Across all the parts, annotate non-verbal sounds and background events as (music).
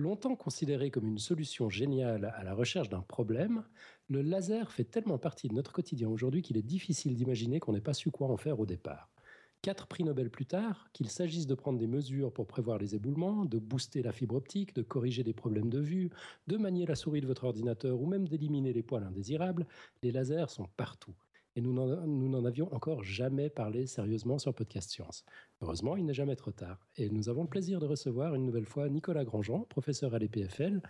Longtemps considéré comme une solution géniale à la recherche d'un problème, le laser fait tellement partie de notre quotidien aujourd'hui qu'il est difficile d'imaginer qu'on n'ait pas su quoi en faire au départ. Quatre prix Nobel plus tard, qu'il s'agisse de prendre des mesures pour prévoir les éboulements, de booster la fibre optique, de corriger des problèmes de vue, de manier la souris de votre ordinateur ou même d'éliminer les poils indésirables, les lasers sont partout et nous n'en avions encore jamais parlé sérieusement sur Podcast Science. Heureusement, il n'est jamais trop tard. Et nous avons le plaisir de recevoir une nouvelle fois Nicolas Grandjean, professeur à l'EPFL,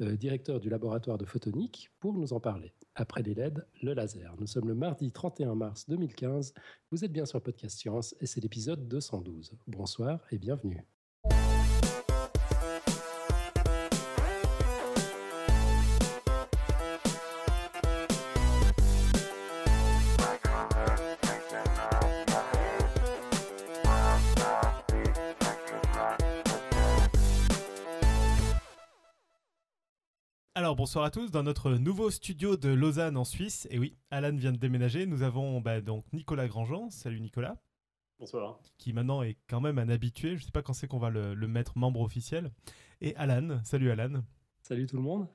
euh, directeur du laboratoire de photonique, pour nous en parler. Après les LED, le laser. Nous sommes le mardi 31 mars 2015. Vous êtes bien sur Podcast Science et c'est l'épisode 212. Bonsoir et bienvenue. Alors bonsoir à tous dans notre nouveau studio de Lausanne en Suisse. Et oui, Alan vient de déménager. Nous avons bah, donc Nicolas Grandjean. Salut Nicolas. Bonsoir. Qui maintenant est quand même un habitué. Je ne sais pas quand c'est qu'on va le, mettre membre officiel. Et Alan. Salut Alan. Salut tout le monde.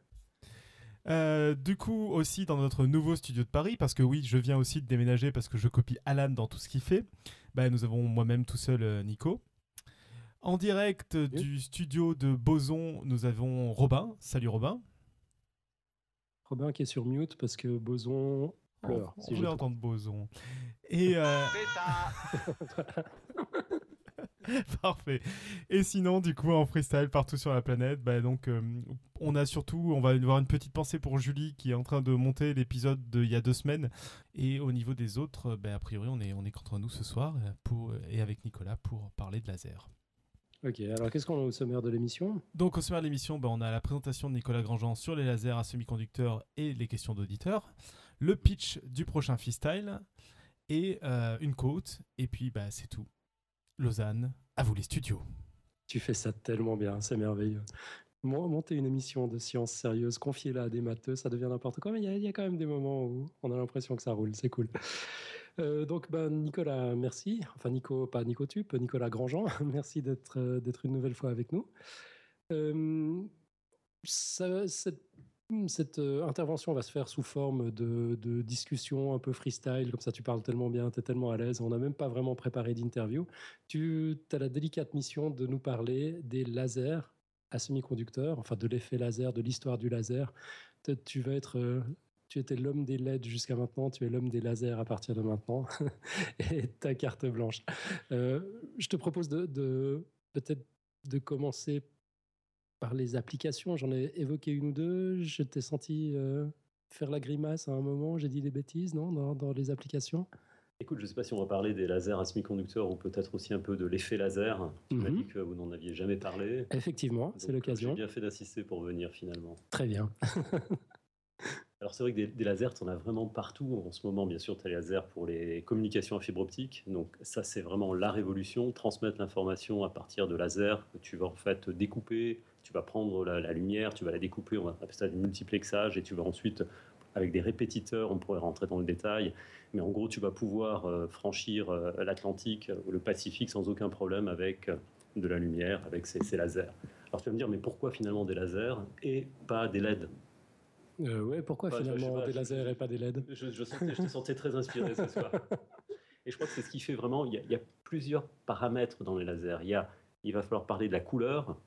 Euh, du coup aussi dans notre nouveau studio de Paris, parce que oui, je viens aussi de déménager parce que je copie Alan dans tout ce qu'il fait. Bah, nous avons moi-même tout seul euh, Nico. En direct du studio de Boson, nous avons Robin. Salut Robin. Robin qui est sur mute parce que Boson pleure. On, si voulait entendre Boson. Et euh... (laughs) Parfait. Et sinon, du coup, en freestyle partout sur la planète, bah, donc, euh, on a surtout, on va avoir une petite pensée pour Julie qui est en train de monter l'épisode d'il y a deux semaines. Et au niveau des autres, bah, a priori, on est, on est contre nous ce soir pour, et avec Nicolas pour parler de laser. Ok, alors qu'est-ce qu'on a au sommaire de l'émission? Donc au sommaire de l'émission, ben, on a la présentation de Nicolas Grandjean sur les lasers à semi-conducteurs et les questions d'auditeurs, le pitch du prochain freestyle et euh, une quote, et puis bah, c'est tout. Lausanne, à vous les studios. Tu fais ça tellement bien, c'est merveilleux. Monter une émission de science sérieuse, confier-la à des matheux, ça devient n'importe quoi, mais il y, y, a quand même des moments où on a l'impression que ça roule, c'est cool. Euh, donc, ben, Nicolas, merci. Enfin, Nico, pas Nico Tup, Nicolas Grandjean, (laughs) merci d'être euh, d'être une nouvelle fois avec nous. Euh, cette, intervention va se faire sous forme de, discussion un peu freestyle, comme ça tu parles tellement bien, tu es tellement à l'aise, on n'a même pas vraiment préparé d'interview. Tu as la délicate mission de nous parler des lasers à semi-conducteurs, enfin de l'effet laser, de l'histoire du laser. Tu vas être tu étais l'homme des LED jusqu'à maintenant, tu es l'homme des lasers à partir de maintenant, (laughs) et ta carte blanche. Euh, je te propose de, peut-être de commencer par les applications. J'en ai évoqué une ou deux. Je t'ai senti euh, faire la grimace à un moment. J'ai dit des bêtises, non, dans, les applications? Écoute, je ne sais pas si on va parler des lasers à semi-conducteurs ou peut-être aussi un peu de l'effet laser. Tu m'as mhm. dit que vous n'en aviez jamais parlé. Effectivement, c'est l'occasion. J'ai bien fait d'assister pour venir finalement. Très bien. (laughs) Alors c'est vrai que des, lasers, on a vraiment partout. En ce moment, bien sûr, tu as les lasers pour les communications à fibre optique. Donc ça, c'est vraiment la révolution. Transmettre l'information à partir de lasers que tu vas en fait découper. Tu vas prendre la, lumière, tu vas la découper, on va appeler ça du multiplexage, et tu vas ensuite, avec des répétiteurs, on pourrait rentrer dans le détail, mais en gros, tu vas pouvoir euh, franchir euh, l'Atlantique ou le Pacifique sans aucun problème avec de la lumière, avec ces, ces lasers. Alors tu vas me dire, mais pourquoi finalement des lasers et pas des LED? Euh, ouais, pourquoi bah, finalement des lasers et pas des LED? je, je, te sentais très inspiré ce soir. (laughs) Et je crois que c'est ce qui fait vraiment. Il y, a, plusieurs paramètres dans les lasers. Il, y a, il va falloir parler de la couleur,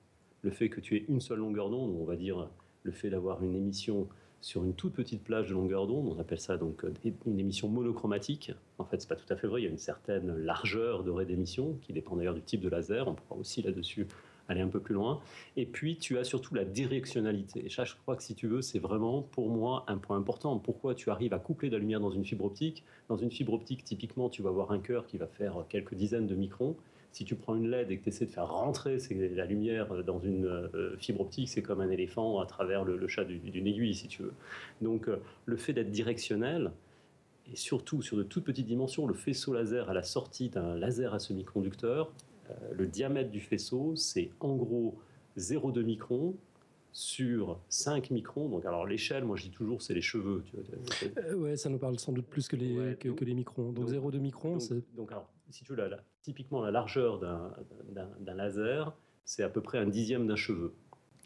le fait que tu aies une seule longueur d'onde, on va dire le fait d'avoir une émission sur une toute petite plage de longueur d'onde, on appelle ça donc une émission monochromatique. En fait, c'est pas tout à fait vrai, il y a une certaine largeur de d'émission qui dépend d'ailleurs du type de laser. On pourra aussi là-dessus aller un peu plus loin. Et puis, tu as surtout la directionnalité. Et ça, je crois que si tu veux, c'est vraiment pour moi un point important. Pourquoi tu arrives à coupler de la lumière dans une fibre optique? Dans une fibre optique, typiquement, tu vas avoir un cœur qui va faire quelques dizaines de microns. Si tu prends une LED et que tu essaies de faire rentrer la lumière dans une euh, fibre optique, c'est comme un éléphant à travers le, chat d'une aiguille, si tu veux. Donc, euh, le fait d'être directionnel, et surtout sur de toutes petites dimensions, le faisceau laser à la sortie d'un laser à semi-conducteur, le diamètre du faisceau, c'est en gros 0,2 microns sur 5 microns. Donc, alors l'échelle, moi je dis toujours, c'est les cheveux. Tu vois. Euh, ouais, ça nous parle sans doute plus que les, que, les microns. Donc, 0,2 microns, c'est. Donc, alors, si tu veux, typiquement la largeur d'un laser, c'est à peu près un dixième d'un cheveu.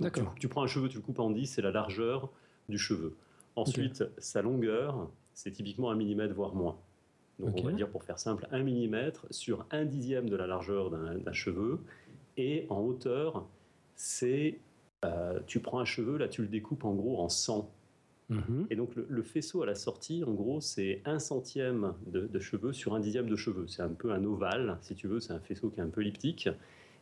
D'accord. Tu, tu prends un cheveu, tu le coupes en 10, c'est la largeur du cheveu. Ensuite, sa longueur, c'est typiquement un millimètre, voire moins. Donc on va dire, pour faire simple, un millimètre sur un dixième de la largeur d'un cheveu. Et en hauteur, c'est... euh, tu prends un cheveu, là tu le découpes en gros en 100. Mhm. Et donc le, le faisceau à la sortie, en gros, c'est un centième de, de cheveux sur un dixième de cheveux. C'est un peu un ovale, si tu veux, c'est un faisceau qui est un peu elliptique.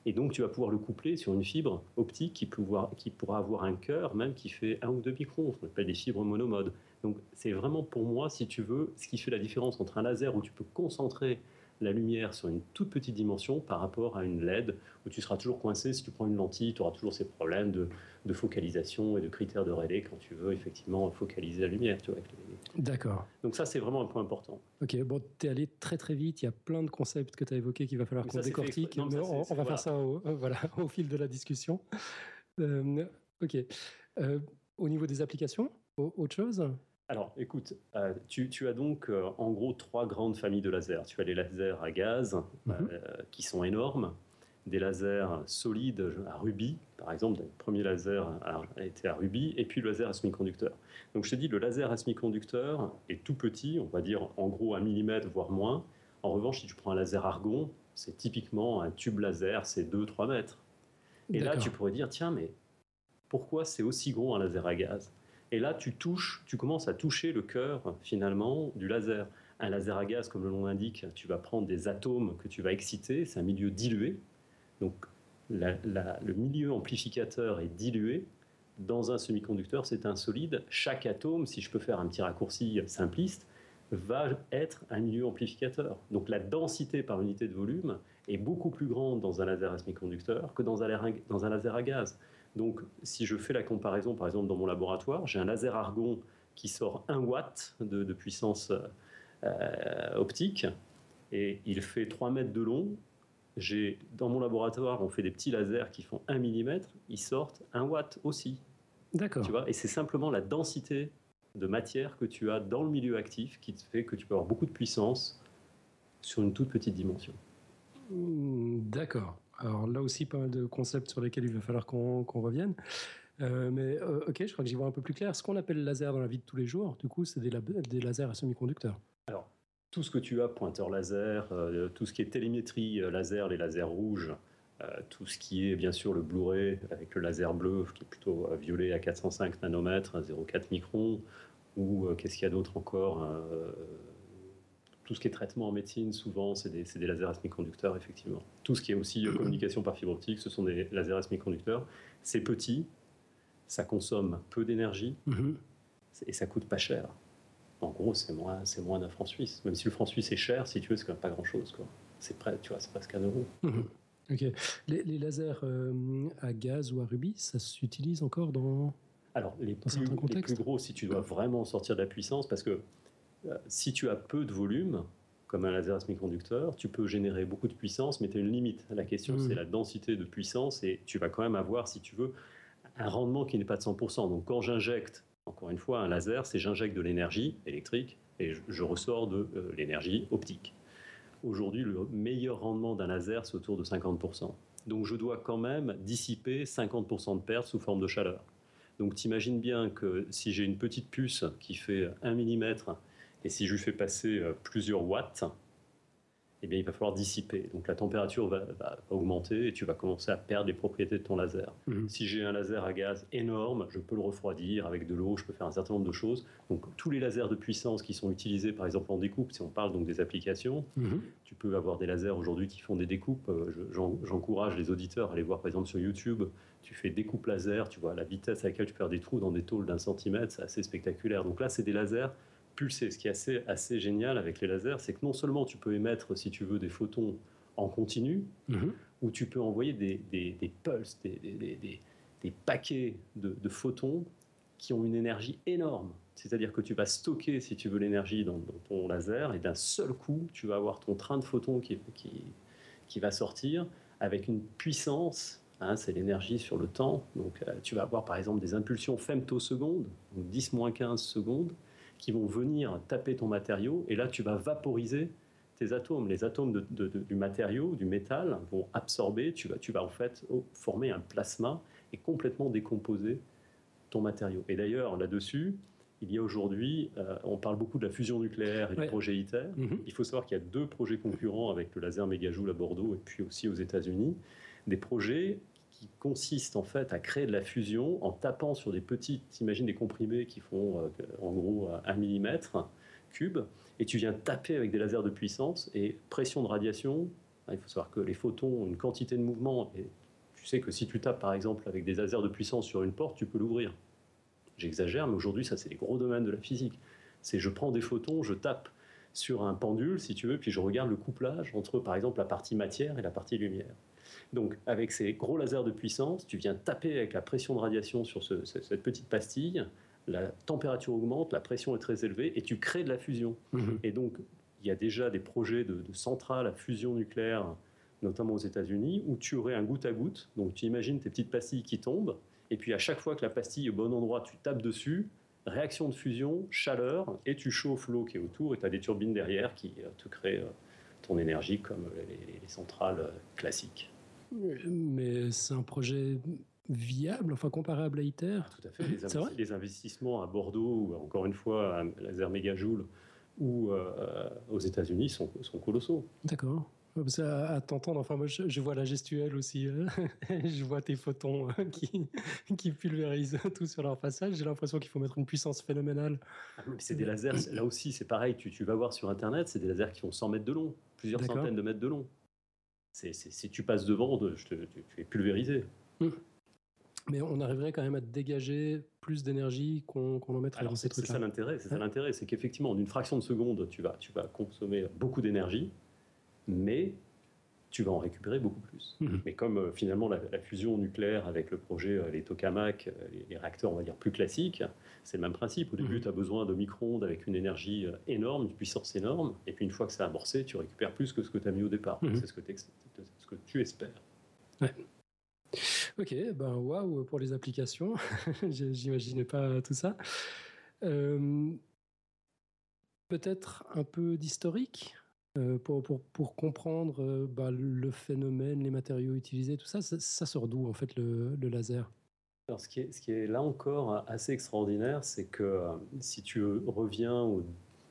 Et donc tu vas pouvoir le coupler sur une fibre optique qui, pouvoir- qui pourra avoir un cœur même qui fait un ou deux microns, ce qu'on appelle des fibres monomodes. Donc c'est vraiment pour moi, si tu veux, ce qui fait la différence entre un laser où tu peux concentrer la lumière sur une toute petite dimension par rapport à une LED où tu seras toujours coincé. Si tu prends une lentille, tu auras toujours ces problèmes de, de focalisation et de critères de Rayleigh quand tu veux effectivement focaliser la lumière. Tu vois, avec les- D'accord. Donc ça, c'est vraiment un point important. Ok, bon, t'es allé très très vite, il y a plein de concepts que tu as évoqués qu'il va falloir qu'on fait décortique. Non, mais ça, on, va voilà. faire ça au, euh, voilà, (laughs) au fil de la discussion. Euh, ok. Euh, au niveau des applications, autre chose? Alors, écoute, euh, tu, tu as donc euh, en gros trois grandes familles de lasers. Tu as les lasers à gaz, Mhm. euh, qui sont énormes, des lasers solides à rubis, par exemple, le premier laser a, a été à rubis, et puis le laser à semi-conducteur. Donc, je te dis, le laser à semi-conducteur est tout petit, on va dire en gros un millimètre, voire moins. En revanche, si tu prends un laser argon, c'est typiquement un tube laser, c'est 2-3 mètres. Et là, tu pourrais dire, tiens, mais pourquoi c'est aussi gros un laser à gaz? Et là, tu touches, tu commences à toucher le cœur finalement du laser. Un laser à gaz, comme le nom l'indique, tu vas prendre des atomes que tu vas exciter, c'est un milieu dilué. Donc le milieu amplificateur est dilué. Dans un semi-conducteur, c'est un solide. Chaque atome, si je peux faire un petit raccourci simpliste, va être un milieu amplificateur. Donc la densité par unité de volume est beaucoup plus grande dans un laser à semi-conducteur que dans un laser à gaz. Donc si je fais la comparaison, par exemple dans mon laboratoire, j'ai un laser argon qui sort 1 watt de, de puissance euh, optique et il fait 3 mètres de long. J'ai, dans mon laboratoire, on fait des petits lasers qui font 1 mm, ils sortent 1 watt aussi. D'accord. Tu vois, et c'est simplement la densité de matière que tu as dans le milieu actif qui te fait que tu peux avoir beaucoup de puissance sur une toute petite dimension. Hmm, D'accord. Alors là aussi, pas mal de concepts sur lesquels il va falloir qu'on revienne. Euh, mais euh, ok, je crois que j'y vois un peu plus clair. Ce qu'on appelle laser dans la vie de tous les jours, du coup, c'est des, lasers à semi-conducteurs. Alors, tout ce que tu as, pointeur laser, euh, tout ce qui est télémétrie laser, les lasers rouges, tout ce qui est bien sûr le Blu-ray avec le laser bleu qui est plutôt violet à 405 nanomètres, à 0,4 microns, ou qu'est-ce qu'il y a d'autre encore Tout ce qui est traitement en médecine, souvent, c'est des, lasers à semi-conducteurs, effectivement. Tout ce qui est aussi euh, communication par fibre optique, ce sont des lasers à semi-conducteurs. C'est petit, ça consomme peu d'énergie, Mhm. et ça coûte pas cher. En gros, c'est moins, c'est moins d'un franc suisse. Même si le franc suisse est cher, si tu veux, c'est quand même pas grand chose. Quoi. C'est près, tu vois, c'est presque un euro. Ok. Les, les lasers euh, à gaz ou à rubis, ça s'utilise encore dans. Alors, les plus, certains les plus gros, si tu dois vraiment sortir de la puissance, parce que euh, si tu as peu de volume, comme un laser à semi-conducteur, tu peux générer beaucoup de puissance, mais tu as une limite. La question, Mhm. c'est la densité de puissance, et tu vas quand même avoir, si tu veux, un rendement qui n'est pas de 100%. Donc, quand j'injecte, encore une fois, un laser, c'est j'injecte de l'énergie électrique, et je, je ressors de euh, l'énergie optique. Aujourd'hui, le meilleur rendement d'un laser, c'est autour de 50%. Donc, je dois quand même dissiper 50% de perte sous forme de chaleur. Donc t'imagines bien que si j'ai une petite puce qui fait 1 mm et si je lui fais passer euh, plusieurs watts, eh bien il va falloir dissiper. Donc la température va, va augmenter et tu vas commencer à perdre les propriétés de ton laser. Mhm. Si j'ai un laser à gaz énorme, je peux le refroidir avec de l'eau, je peux faire un certain nombre de choses. Donc tous les lasers de puissance qui sont utilisés par exemple en découpe, si on parle donc des applications, Mhm. tu peux avoir des lasers aujourd'hui qui font des découpes. Euh, je- j'en- J'encourage les auditeurs à aller voir par exemple sur YouTube. Tu fais découpe laser, tu vois la vitesse à laquelle tu faire des trous dans des tôles d'un centimètre, c'est assez spectaculaire. Donc là, c'est des lasers pulsés. Ce qui est assez, assez génial avec les lasers, c'est que non seulement tu peux émettre, si tu veux, des photons en continu, Mhm. ou tu peux envoyer des, des, des pulses, des, paquets de, de photons qui ont une énergie énorme. C'est-à-dire que tu vas stocker, si tu veux, l'énergie dans, dans ton laser, et d'un seul coup, tu vas avoir ton train de photons qui, qui, qui va sortir avec une puissance, hein, c'est l'énergie sur le temps. Donc euh, tu vas avoir par exemple des impulsions femtosecondes, donc 10-15 secondes, qui vont venir taper ton matériau, et là tu vas vaporiser tes atomes. Les atomes de- de- de- du matériau, du métal, vont absorber, tu vas, tu vas en fait oh, former un plasma, et complètement décomposer ton matériau. Et d'ailleurs, là-dessus, il y a aujourd'hui, euh, on parle beaucoup de la fusion nucléaire et du projet ITER. Mhm. Il faut savoir qu'il y a deux projets concurrents avec le laser mégajoule à Bordeaux et puis aussi aux États-Unis. Des projets qui consistent en fait à créer de la fusion en tapant sur des petites, imagine des comprimés qui font euh, en gros 1 mm cube, et tu viens taper avec des lasers de puissance et pression de radiation. hein, Il faut savoir que les photons ont une quantité de mouvement et tu sais que si tu tapes par exemple avec des lasers de puissance sur une porte, tu peux l'ouvrir. J'exagère, mais aujourd'hui, ça, c'est les gros domaines de la physique. C'est je prends des photons, je tape sur un pendule, si tu veux, puis je regarde le couplage entre, par exemple, la partie matière et la partie lumière. Donc, avec ces gros lasers de puissance, tu viens taper avec la pression de radiation sur ce- ce- cette petite pastille, la température augmente, la pression est très élevée, et tu crées de la fusion. Mhm. Et donc, il y a déjà des projets de, de centrales à fusion nucléaire, notamment aux États-Unis, où tu aurais un goutte à goutte. Donc, tu imagines tes petites pastilles qui tombent, et puis à chaque fois que la pastille est au bon endroit, tu tapes dessus, réaction de fusion, chaleur, et tu chauffes l'eau qui est autour, et tu as des turbines derrière qui euh, te créent euh, ton énergie comme les, les centrales euh, classiques. Mais c'est un projet viable, enfin comparable à ITER. Tout à fait. Les, investi- investissements à Bordeaux, ou encore une fois à laser mégajoule, ou euh, aux États-Unis sont, sont colossaux. D'accord. Parce qu'à- à t'entendre, enfin moi je, je vois la gestuelle aussi, euh, (laughs) je vois tes photons euh, qui, qui pulvérisent tout sur leur passage. J'ai l'impression qu'il faut mettre une puissance phénoménale. Ah, C'est des lasers, là aussi c'est pareil, tu, tu vas voir sur Internet, c'est des lasers qui font 100 mètres de long, plusieurs centaines de mètres de long. C'est- si tu passes devant, de- je te- tu, tu es pulvérisé. Mais on arriverait quand même à dégager plus d'énergie qu'on en mettrait Alors dans ces c'est c'est ça l'intérêt, c'est ça l'intérêt, c'est qu'effectivement en une fraction de seconde, tu vas, tu vas consommer beaucoup d'énergie, mais tu vas en récupérer beaucoup plus. Mhm. Mais comme euh, finalement la, la fusion nucléaire avec le projet, euh, les tokamaks, euh, les, les réacteurs on va dire plus classiques, c'est le même principe. Au début, Mhm. tu as besoin de micro-ondes avec une énergie énorme, une puissance énorme, et puis une fois que ça a amorcé, tu récupères plus que ce que tu as mis au départ. Mhm. C'est ce que, t'ex- ce que tu espères. Ok, ben waouh pour les applications. (laughs) J'imaginais pas tout ça. Peut-être un peu d'historique? Pour, pour, comprendre euh, bah, le phénomène, les matériaux utilisés, tout ça. Ça, sort d'où en fait le, laser? Ce qui, est, là encore assez extraordinaire, c'est que euh, si tu reviens au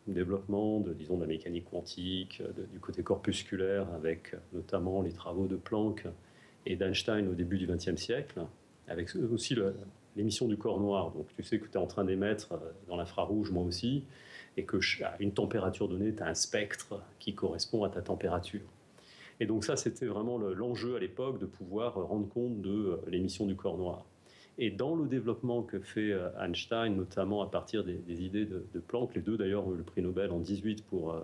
développement de, disons, de la mécanique quantique, du côté corpusculaire, avec euh, notamment les travaux de Planck et d'Einstein au début du XXe siècle, avec aussi l'émission du corps noir. Donc, tu sais que tu es en train d'émettre euh, dans l'infrarouge, moi aussi, et que à une température donnée, tu as un spectre qui correspond à ta température. Et donc ça, c'était vraiment le- l'enjeu à l'époque de pouvoir euh, rendre compte de euh, l'émission du corps noir. Et dans le développement que fait euh, Einstein, notamment à partir des, idées de, Planck, les deux d'ailleurs ont eu le prix Nobel en 18 pour euh,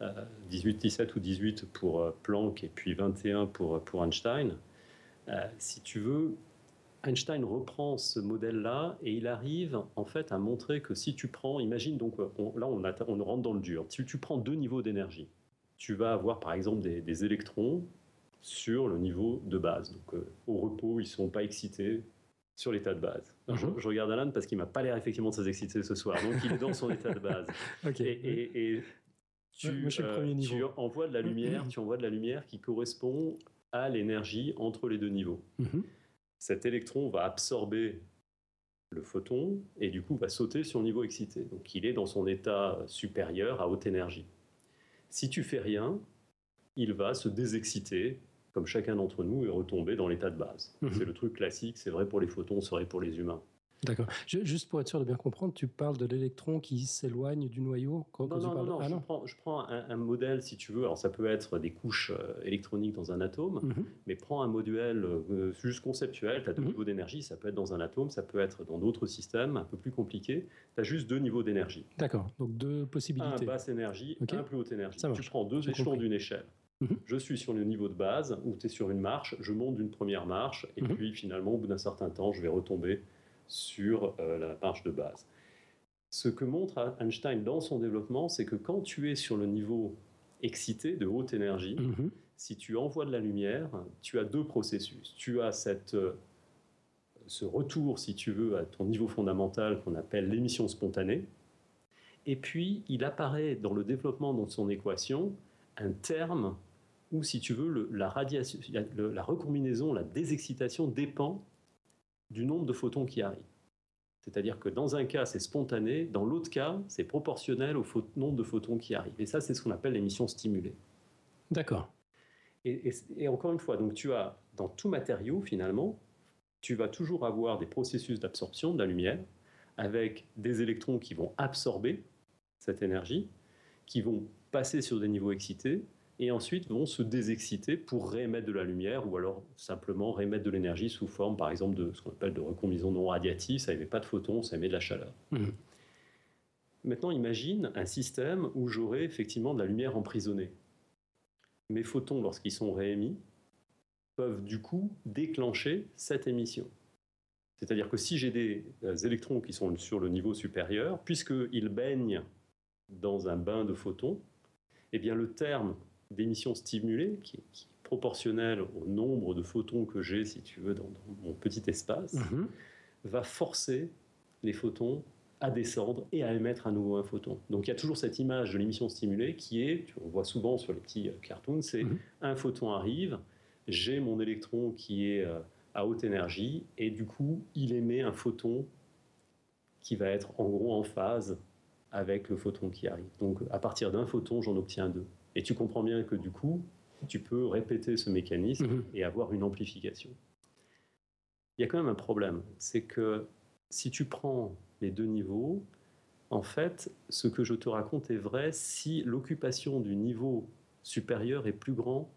euh, 18, 17 ou 18 pour Planck et puis 21 pour, pour Einstein. Si tu veux, Einstein reprend ce modèle-là et il arrive en fait à montrer que si tu prends, imagine donc, on- là on, rentre dans le dur, si tu prends deux niveaux d'énergie, tu vas avoir par exemple des, des électrons sur le niveau de base. Donc euh, au repos, ils ne sont pas excités sur l'état de base. Je, Mhm. je regarde Alan parce qu'il m'a pas l'air effectivement très excité ce soir, donc il est dans son état de base. (laughs) Et, et- et tu, Ouais, moi, je suis le euh, niveau. tu envoies de la lumière, (clears throat) tu envoies de la lumière qui correspond à l'énergie entre les deux niveaux. Mhm. Cet électron va absorber le photon et du coup va sauter sur le niveau excité. Donc il est dans son état supérieur à haute énergie. Si tu fais rien, il va se désexciter comme chacun d'entre nous et retomber dans l'état de base. Mhm. C'est le truc classique, c'est vrai pour les photons, c'est vrai pour les humains. D'accord. Ju- Juste pour être sûr de bien comprendre, tu parles de l'électron qui s'éloigne du noyau quand, quand Non, tu non, non, parles- non, Ah je prends, je prends un, un modèle si tu veux. Alors ça peut être des couches euh, électroniques dans un atome, Mhm. mais prends un modèle euh, juste conceptuel. Tu as deux Mhm. niveaux d'énergie, ça peut être dans un atome, ça peut être dans d'autres systèmes un peu plus compliqués. Tu as juste deux niveaux d'énergie. D'accord. Donc deux Un possibilités. basse énergie, Ok. un plus haute énergie. Ça Tu prends deux échelons d'une échelle. Mhm. Je suis sur le niveau de base où tu es sur une marche, je monte d'une première marche et puis finalement au bout d'un certain temps je vais retomber sur euh, la marche de base. Ce que montre Einstein dans son développement, c'est que quand tu es sur le niveau excité de haute énergie, Mhm. si tu envoies de la lumière, tu as deux processus. Tu as cette, euh, ce retour, si tu veux, à ton niveau fondamental qu'on appelle l'émission spontanée. Et puis, il apparaît dans le développement de son équation un terme où, si tu veux, le- la, radiation, la, le- la recombinaison, la désexcitation dépend du nombre de photons qui arrivent. C'est-à-dire que dans un cas, c'est spontané, dans l'autre cas, c'est proportionnel au nombre de photons qui arrivent. Et ça, c'est ce qu'on appelle l'émission stimulée. D'accord. Et, et, encore une fois, donc tu as dans tout matériau, finalement, tu vas toujours avoir des processus d'absorption de la lumière avec des électrons qui vont absorber cette énergie, qui vont passer sur des niveaux excités et ensuite vont se désexciter pour réémettre de la lumière ou alors simplement réémettre de l'énergie sous forme, par exemple, de ce qu'on appelle de recombinaison non radiative. Ça émet pas de photons, ça émet de la chaleur. Mmh. Maintenant, imagine un système où j'aurais effectivement de la lumière emprisonnée. Mes photons, lorsqu'ils sont réémis, peuvent du coup déclencher cette émission. C'est-à-dire que si j'ai des euh, électrons qui sont sur le niveau supérieur, puisqu'ils baignent dans un bain de photons, eh bien le terme d'émission stimulée, qui, est proportionnel au nombre de photons que j'ai, si tu veux, dans, mon petit espace, mhm. va forcer les photons à descendre et à émettre à nouveau un photon. Donc il y a toujours cette image de l'émission stimulée qui est, on voit souvent sur les petits euh, cartoons, c'est mhm. un photon arrive, j'ai mon électron qui est euh, à haute énergie et du coup il émet un photon qui va être en gros en phase avec le photon qui arrive. Donc à partir d'un photon, j'en obtiens deux. Et tu comprends bien que du coup, tu peux répéter ce mécanisme mhm. et avoir une amplification. Il y a quand même un problème, c'est que si tu prends les deux niveaux, en fait, ce que je te raconte est vrai si l'occupation du niveau supérieur est plus grand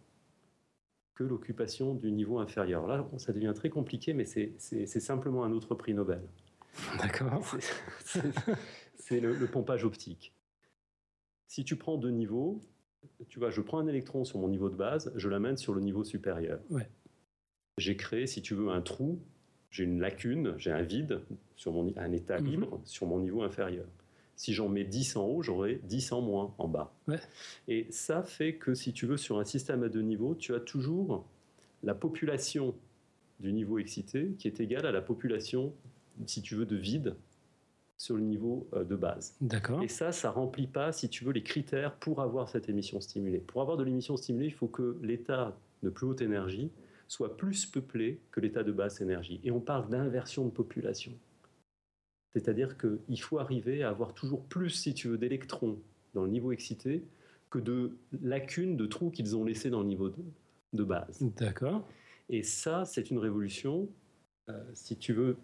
que l'occupation du niveau inférieur. Là, ça devient très compliqué, mais c'est simplement un autre prix Nobel. D'accord. C'est le, pompage optique. Si tu prends deux niveaux, tu vois, je prends un électron sur mon niveau de base, je l'amène sur le niveau supérieur. Ouais. J'ai créé, si tu veux, un trou, j'ai une lacune, j'ai un vide, sur mon, un état mhm. libre sur mon niveau inférieur. Si j'en mets 10 en haut, j'aurai 10 en moins en bas. Et ça fait que, si tu veux, sur un système à deux niveaux, tu as toujours la population du niveau excité qui est égale à la population, si tu veux, de vide sur le niveau euh, de base. D'accord. Et ça, ça remplit pas, si tu veux, les critères pour avoir cette émission stimulée. Pour avoir de l'émission stimulée, il faut que l'état de plus haute énergie soit plus peuplé que l'état de basse énergie. Et on parle d'inversion de population. C'est-à-dire qu'il faut arriver à avoir toujours plus, si tu veux, d'électrons dans le niveau excité que de lacunes, de trous qu'ils ont laissés dans le niveau de, base. D'accord. Et ça, c'est une révolution, euh, si tu veux,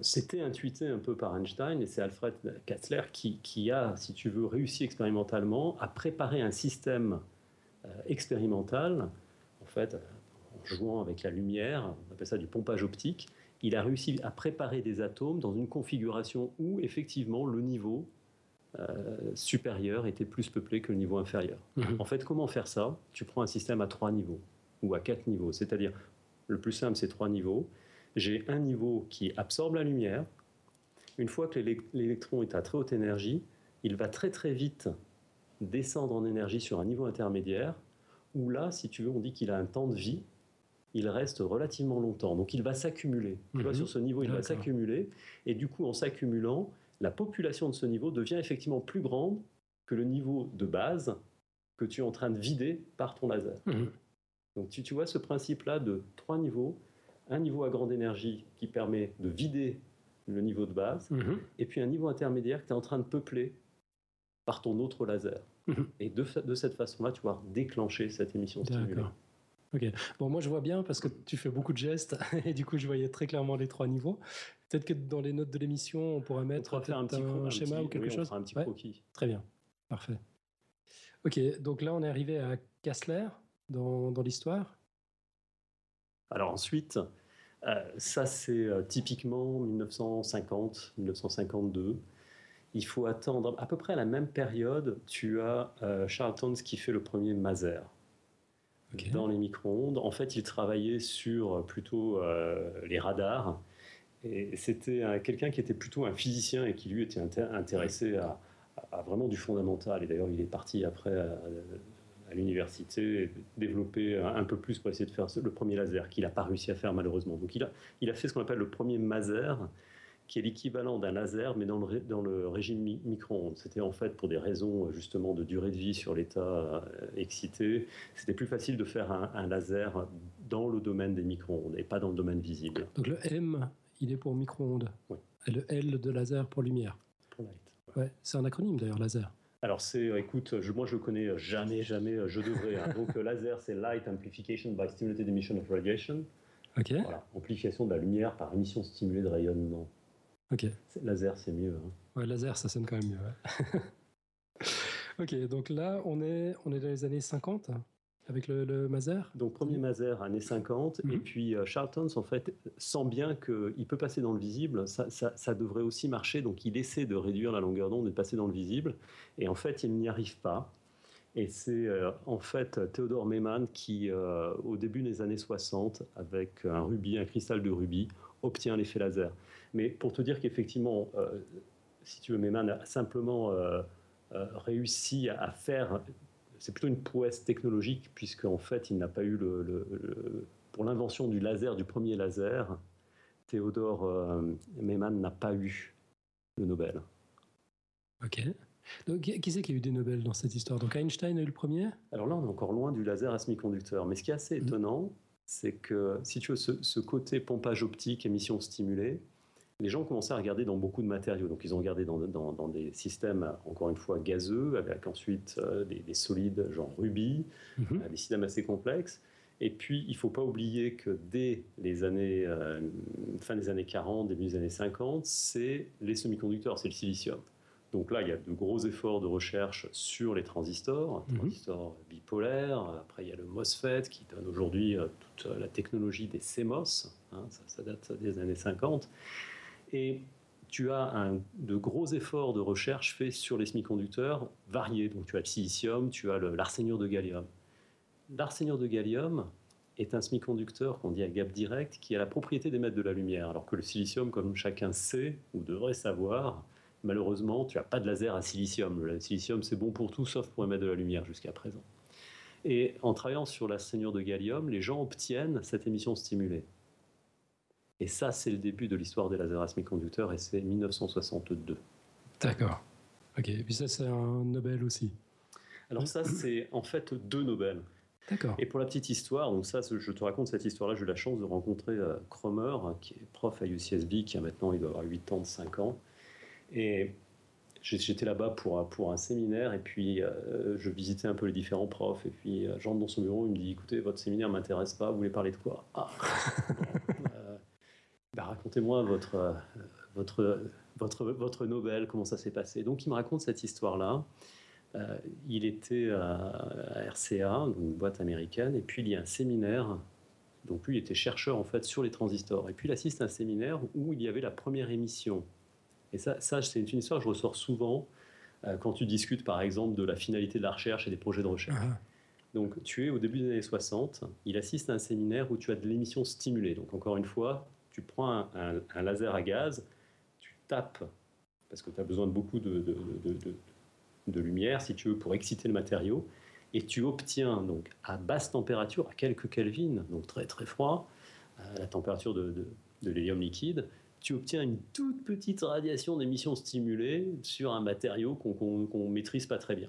c'était intuité un peu par Einstein et c'est Alfred Katzler qui, a, si tu veux, réussi expérimentalement à préparer un système euh, expérimental, en fait, en jouant avec la lumière, on appelle ça du pompage optique, il a réussi à préparer des atomes dans une configuration où effectivement le niveau euh, supérieur était plus peuplé que le niveau inférieur. Mhm. En fait, comment faire ça? Tu prends un système à trois niveaux ou à quatre niveaux, c'est-à-dire le plus simple, c'est trois niveaux. J'ai un niveau qui absorbe la lumière. Une fois que l'électron est à très haute énergie, il va très très vite descendre en énergie sur un niveau intermédiaire, où là, si tu veux, on dit qu'il a un temps de vie il reste relativement longtemps. Donc il va s'accumuler. Tu vois, mhm. sur ce niveau, il va s'accumuler. Et du coup, en s'accumulant, la population de ce niveau devient effectivement plus grande que le niveau de base que tu es en train de vider par ton laser. Mhm. Donc tu, tu vois ce principe-là de trois niveaux. Un niveau à grande énergie qui permet de vider le niveau de base, mhm. et puis un niveau intermédiaire que tu es en train de peupler par ton autre laser. Et de, de cette façon-là, tu vas déclencher cette émission stimulée. Ok. Bon, moi je vois bien parce que tu fais beaucoup de gestes (laughs) et du coup je voyais très clairement les trois niveaux. Peut-être que dans les notes de l'émission on pourrait mettre un, petit schéma ou quelque chose. un petit croquis. Très bien, parfait. Ok, donc là on est arrivé à Kassler dans, dans l'histoire. Alors ensuite, euh, ça c'est euh, typiquement 1950, 1952. Il faut attendre à peu près à la même période. Tu as euh, Charlton qui fait le premier Maser dans les micro-ondes. En fait, il travaillait sur plutôt euh, les radars. Et c'était quelqu'un qui était plutôt un physicien et qui lui était intéressé à, vraiment du fondamental. Et d'ailleurs, il est parti après à, l'université développer un, peu plus pour essayer de faire le premier laser qu'il n'a pas réussi à faire malheureusement. Donc il a, il a fait ce qu'on appelle le premier maser, qui est l'équivalent d'un laser, mais dans le, dans le régime micro-ondes. C'était en fait pour des raisons justement de durée de vie sur l'état euh, excité. C'était plus facile de faire un, laser dans le domaine des micro-ondes et pas dans le domaine visible. Donc le M, il est pour micro-ondes. Oui. Et le L de laser pour lumière. Pour light. Ouais. C'est un acronyme d'ailleurs, laser. Alors c'est, écoute, je, moi je connais jamais, jamais, je devrais. Hein. Donc laser, c'est Light Amplification by Stimulated Emission of Radiation. Ok. Voilà, amplification de la lumière par émission stimulée de rayonnement. Ok. Laser, c'est mieux. Hein. Ouais, laser, ça sonne quand même mieux. (laughs) ok, donc là, on est, on est dans les années 50 avec le, le Maser Donc, premier Maser, années 50. Et mhm. puis, euh, Charlton, en fait, sent bien qu'il peut passer dans le visible. Ça, ça, devrait aussi marcher. Donc, il essaie de réduire la longueur d'onde et de passer dans le visible. Et en fait, il n'y arrive pas. Et c'est euh, en fait Théodore Meyman qui, euh, au début des années 60, avec un rubis, un cristal de rubis, obtient l'effet laser. Mais pour te dire qu'effectivement, euh, si tu veux, Meyman a simplement réussi à faire. C'est plutôt une prouesse technologique, puisqu'en fait, il n'a pas eu le. pour l'invention du laser, du premier laser, Théodore Meyman n'a pas eu le Nobel. Ok. Donc, qui c'est qui a eu des Nobel dans cette histoire? Donc Einstein a eu le premier? Alors là, on est encore loin du laser à semi-conducteur. Mais ce qui est assez mmh. étonnant, c'est que si tu veux, ce, ce, côté pompage optique, émission stimulée, les gens commençaient à regarder dans beaucoup de matériaux. Donc, ils ont regardé dans, des systèmes, encore une fois, gazeux, avec ensuite euh, des, solides genre rubis, mhm. euh, des systèmes assez complexes. Et puis, il ne faut pas oublier que dès les années, euh, fin des années 40, début des années 50, c'est les semi-conducteurs, c'est le silicium. Donc là, il y a de gros efforts de recherche sur les transistors, mhm. transistors bipolaires. Après, il y a le MOSFET qui donne aujourd'hui toute la technologie des CMOS. Hein, ça, ça, date des années 50. Et tu as de gros efforts de recherche faits sur les semi-conducteurs variés. Donc tu as le silicium, tu as l'arsénure de gallium. L'arsénure de gallium est un semi-conducteur qu'on dit à gap direct qui a la propriété d'émettre de la lumière, alors que le silicium, comme chacun sait ou devrait savoir, malheureusement, tu n'as pas de laser à silicium. Le silicium, c'est bon pour tout sauf pour émettre de la lumière jusqu'à présent. Et en travaillant sur l'arsénure de gallium, les gens obtiennent cette émission stimulée. Et ça, c'est le début de l'histoire des lasers à semi-conducteurs et c'est 1962. D'accord. Ok. Et puis ça, c'est un Nobel aussi. Alors ça, c'est en fait deux Nobel. D'accord. Et pour la petite histoire, donc ça, je te raconte cette histoire-là. J'ai eu la chance de rencontrer euh, Cromer, qui est prof à UCSB, qui a maintenant, il doit avoir 8 ans, 5 ans. Et j'étais là-bas pour, pour un séminaire, et puis euh, je visitais un peu les différents profs. Et puis, euh, j'entre dans son bureau, il me dit, écoutez, votre séminaire m'intéresse pas, vous voulez parler de quoi? Ah (laughs) racontez-moi votre, euh, votre, votre, votre Nobel, comment ça s'est passé. Donc il me raconte cette histoire-là. Euh, il était à, RCA, une boîte américaine, et puis il y a un séminaire. Donc lui, il était chercheur en fait sur les transistors. Et puis il assiste à un séminaire où il y avait la première émission. Et ça, ça c'est une histoire que je ressors souvent euh, quand tu discutes par exemple de la finalité de la recherche et des projets de recherche. Ah. Donc tu es au début des années 60, il assiste à un séminaire où tu as de l'émission stimulée. Donc encore une fois, tu prends un, laser à gaz, tu tapes, parce que tu as besoin de beaucoup de, lumière, si tu veux, pour exciter le matériau, et tu obtiens donc à basse température, à quelques Kelvin, donc très très froid, à la température de, l'hélium liquide, tu obtiens une toute petite radiation d'émission stimulée sur un matériau qu'on ne maîtrise pas très bien.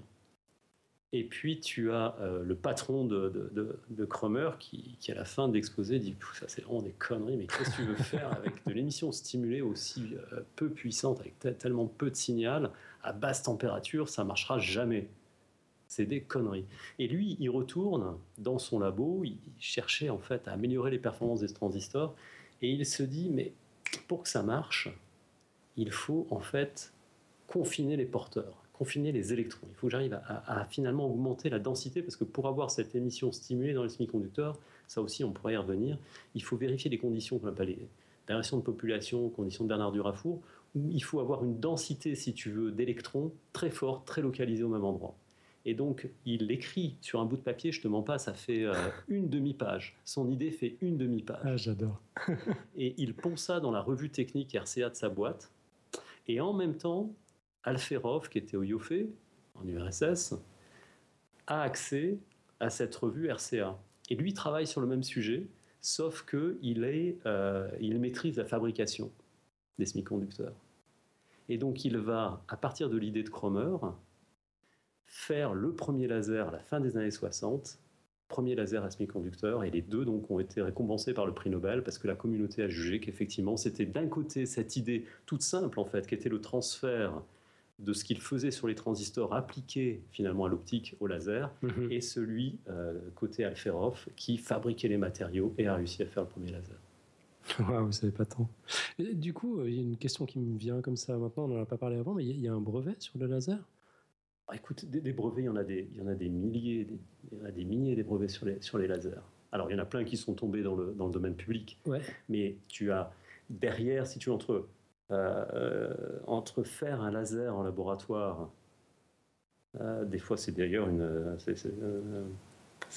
Et puis tu as euh, le patron de, de, de, Cromer qui, qui, à la fin de l'exposé, dit Ça, c'est vraiment des conneries, mais qu'est-ce que tu veux faire avec de l'émission stimulée aussi euh, peu puissante, avec tellement peu de signal, à basse température, ça marchera jamais. C'est des conneries. Et lui, il retourne dans son labo, il cherchait en fait à améliorer les performances des transistors, et il se dit Mais pour que ça marche, il faut en fait confiner les porteurs confiner les électrons. Il faut que j'arrive à, finalement augmenter la densité, parce que pour avoir cette émission stimulée dans les semi-conducteurs, ça aussi on pourrait y revenir, il faut vérifier les conditions qu'on appelle les variations de population, conditions de Bernard Durafour, où il faut avoir une densité, si tu veux, d'électrons très forte, très localisée au même endroit. Et donc, il écrit sur un bout de papier, je te mens pas, ça fait euh, une demi-page. Son idée fait une demi-page. Ah, j'adore. et il pond ça dans la revue technique RCA de sa boîte. Et en même temps, Alferov, qui était au IOFE, en URSS, a accès à cette revue RCA. Et lui travaille sur le même sujet, sauf qu'il euh, maîtrise la fabrication. des semi-conducteurs. Et donc il va, à partir de l'idée de Cromer, faire le premier laser à la fin des années 60, premier laser à semi-conducteur, et les deux donc ont été récompensés par le prix Nobel parce que la communauté a jugé qu'effectivement c'était d'un côté cette idée toute simple en fait, qui était le transfert de ce qu'il faisait sur les transistors appliqués finalement à l'optique au laser, Mhm. et celui euh, côté Alferov qui fabriquait les matériaux et a réussi à faire le premier laser. (laughs) Waouh, vous savez pas tant. Et du coup, euh, il y a une question qui me vient comme ça maintenant, on n'en a pas parlé avant, mais il y a- il y, a un brevet sur le laser? Ah, écoute, des, des brevets, il y en a des, il y en a des milliers, des- il y en a des milliers des brevets sur les, sur les lasers. Alors il y en a plein qui sont tombés dans le, dans le domaine public, Ouais. mais tu as derrière, si tu entre, entre faire un laser en laboratoire, euh, des fois c'est d'ailleurs une, euh,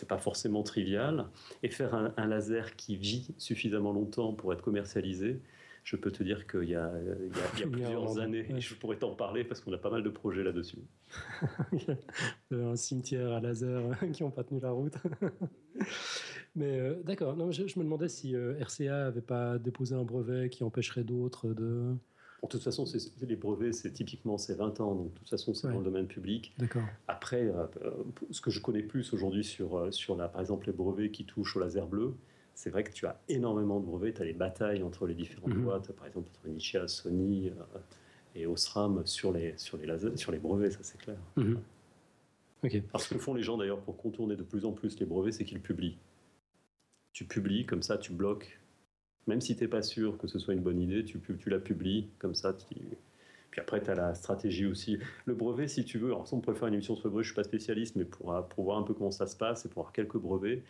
pas forcément trivial, et faire un laser qui vit suffisamment longtemps pour être commercialisé. Je peux te dire qu'il y a, y y (laughs) plusieurs années, ouais. je pourrais t'en parler parce qu'on a pas mal de projets là-dessus. (laughs) Un cimetière à laser qui n'ont pas tenu la route. (laughs) mais euh, d'accord, non, je, je me demandais si euh, RCA avait pas déposé un brevet qui empêcherait d'autres de. De toute façon, les brevets, c'est typiquement c'est 20 ans, donc de toute façon, c'est Ouais. dans le domaine public. D'accord. Après, euh, euh, ce que je connais plus aujourd'hui sur, euh, sur la, par exemple, les brevets qui touchent au laser bleu, c'est vrai que tu as énormément de brevets, tu as des batailles entre les différentes Mhm. boîtes, par exemple entre Nichia, Sony euh, et Osram sur les, sur, les lasers, sur les brevets, ça c'est clair. Mhm. Ok. Alors ce que font les gens d'ailleurs pour contourner de plus en plus les brevets, c'est qu'ils publient. Tu publies, comme ça tu bloques. Même si tu n'es pas sûr que ce soit une bonne idée, tu, tu la publies, comme ça tu... Puis après, tu as la stratégie aussi. Le brevet, si tu veux, alors ça, on pourrait faire une émission sur le brevet, je ne suis pas spécialiste, mais pour, euh, pour voir un peu comment ça se passe et pour avoir quelques brevets,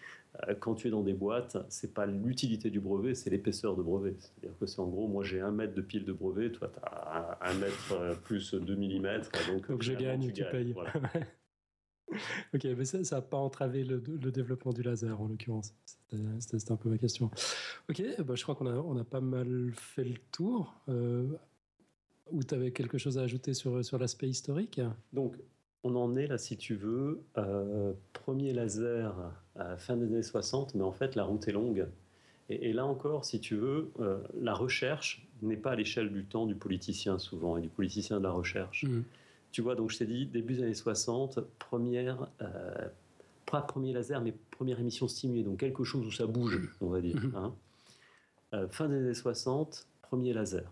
euh, quand tu es dans des boîtes, c'est pas l'utilité du brevet, c'est l'épaisseur de brevet. C'est-à-dire que c'est en gros, moi j'ai un mètre de pile de brevet, toi tu as un, mètre euh, plus 2 mm. Donc, Donc je gagne, tu gagnes. payes. Voilà. (laughs) ok, mais ça n'a pas entravé le, le développement du laser en l'occurrence. C'était- un peu ma question. Ok, bah, je crois qu'on a, on a pas mal fait le tour. Euh, ou tu avais quelque chose à ajouter sur, sur l'aspect historique? Donc, on en est là, si tu veux, euh, premier laser à fin des années 60, mais en fait, la route est longue. Et, et là encore, si tu veux, euh, la recherche n'est pas à l'échelle du temps du politicien souvent, et du politicien de la recherche. Mhm. Tu vois, donc je t'ai dit, début des années 60, première, euh, pas premier laser, mais première émission stimulée, donc quelque chose où ça bouge, on va dire. Mhm. hein. Euh, fin des années 60, premier laser.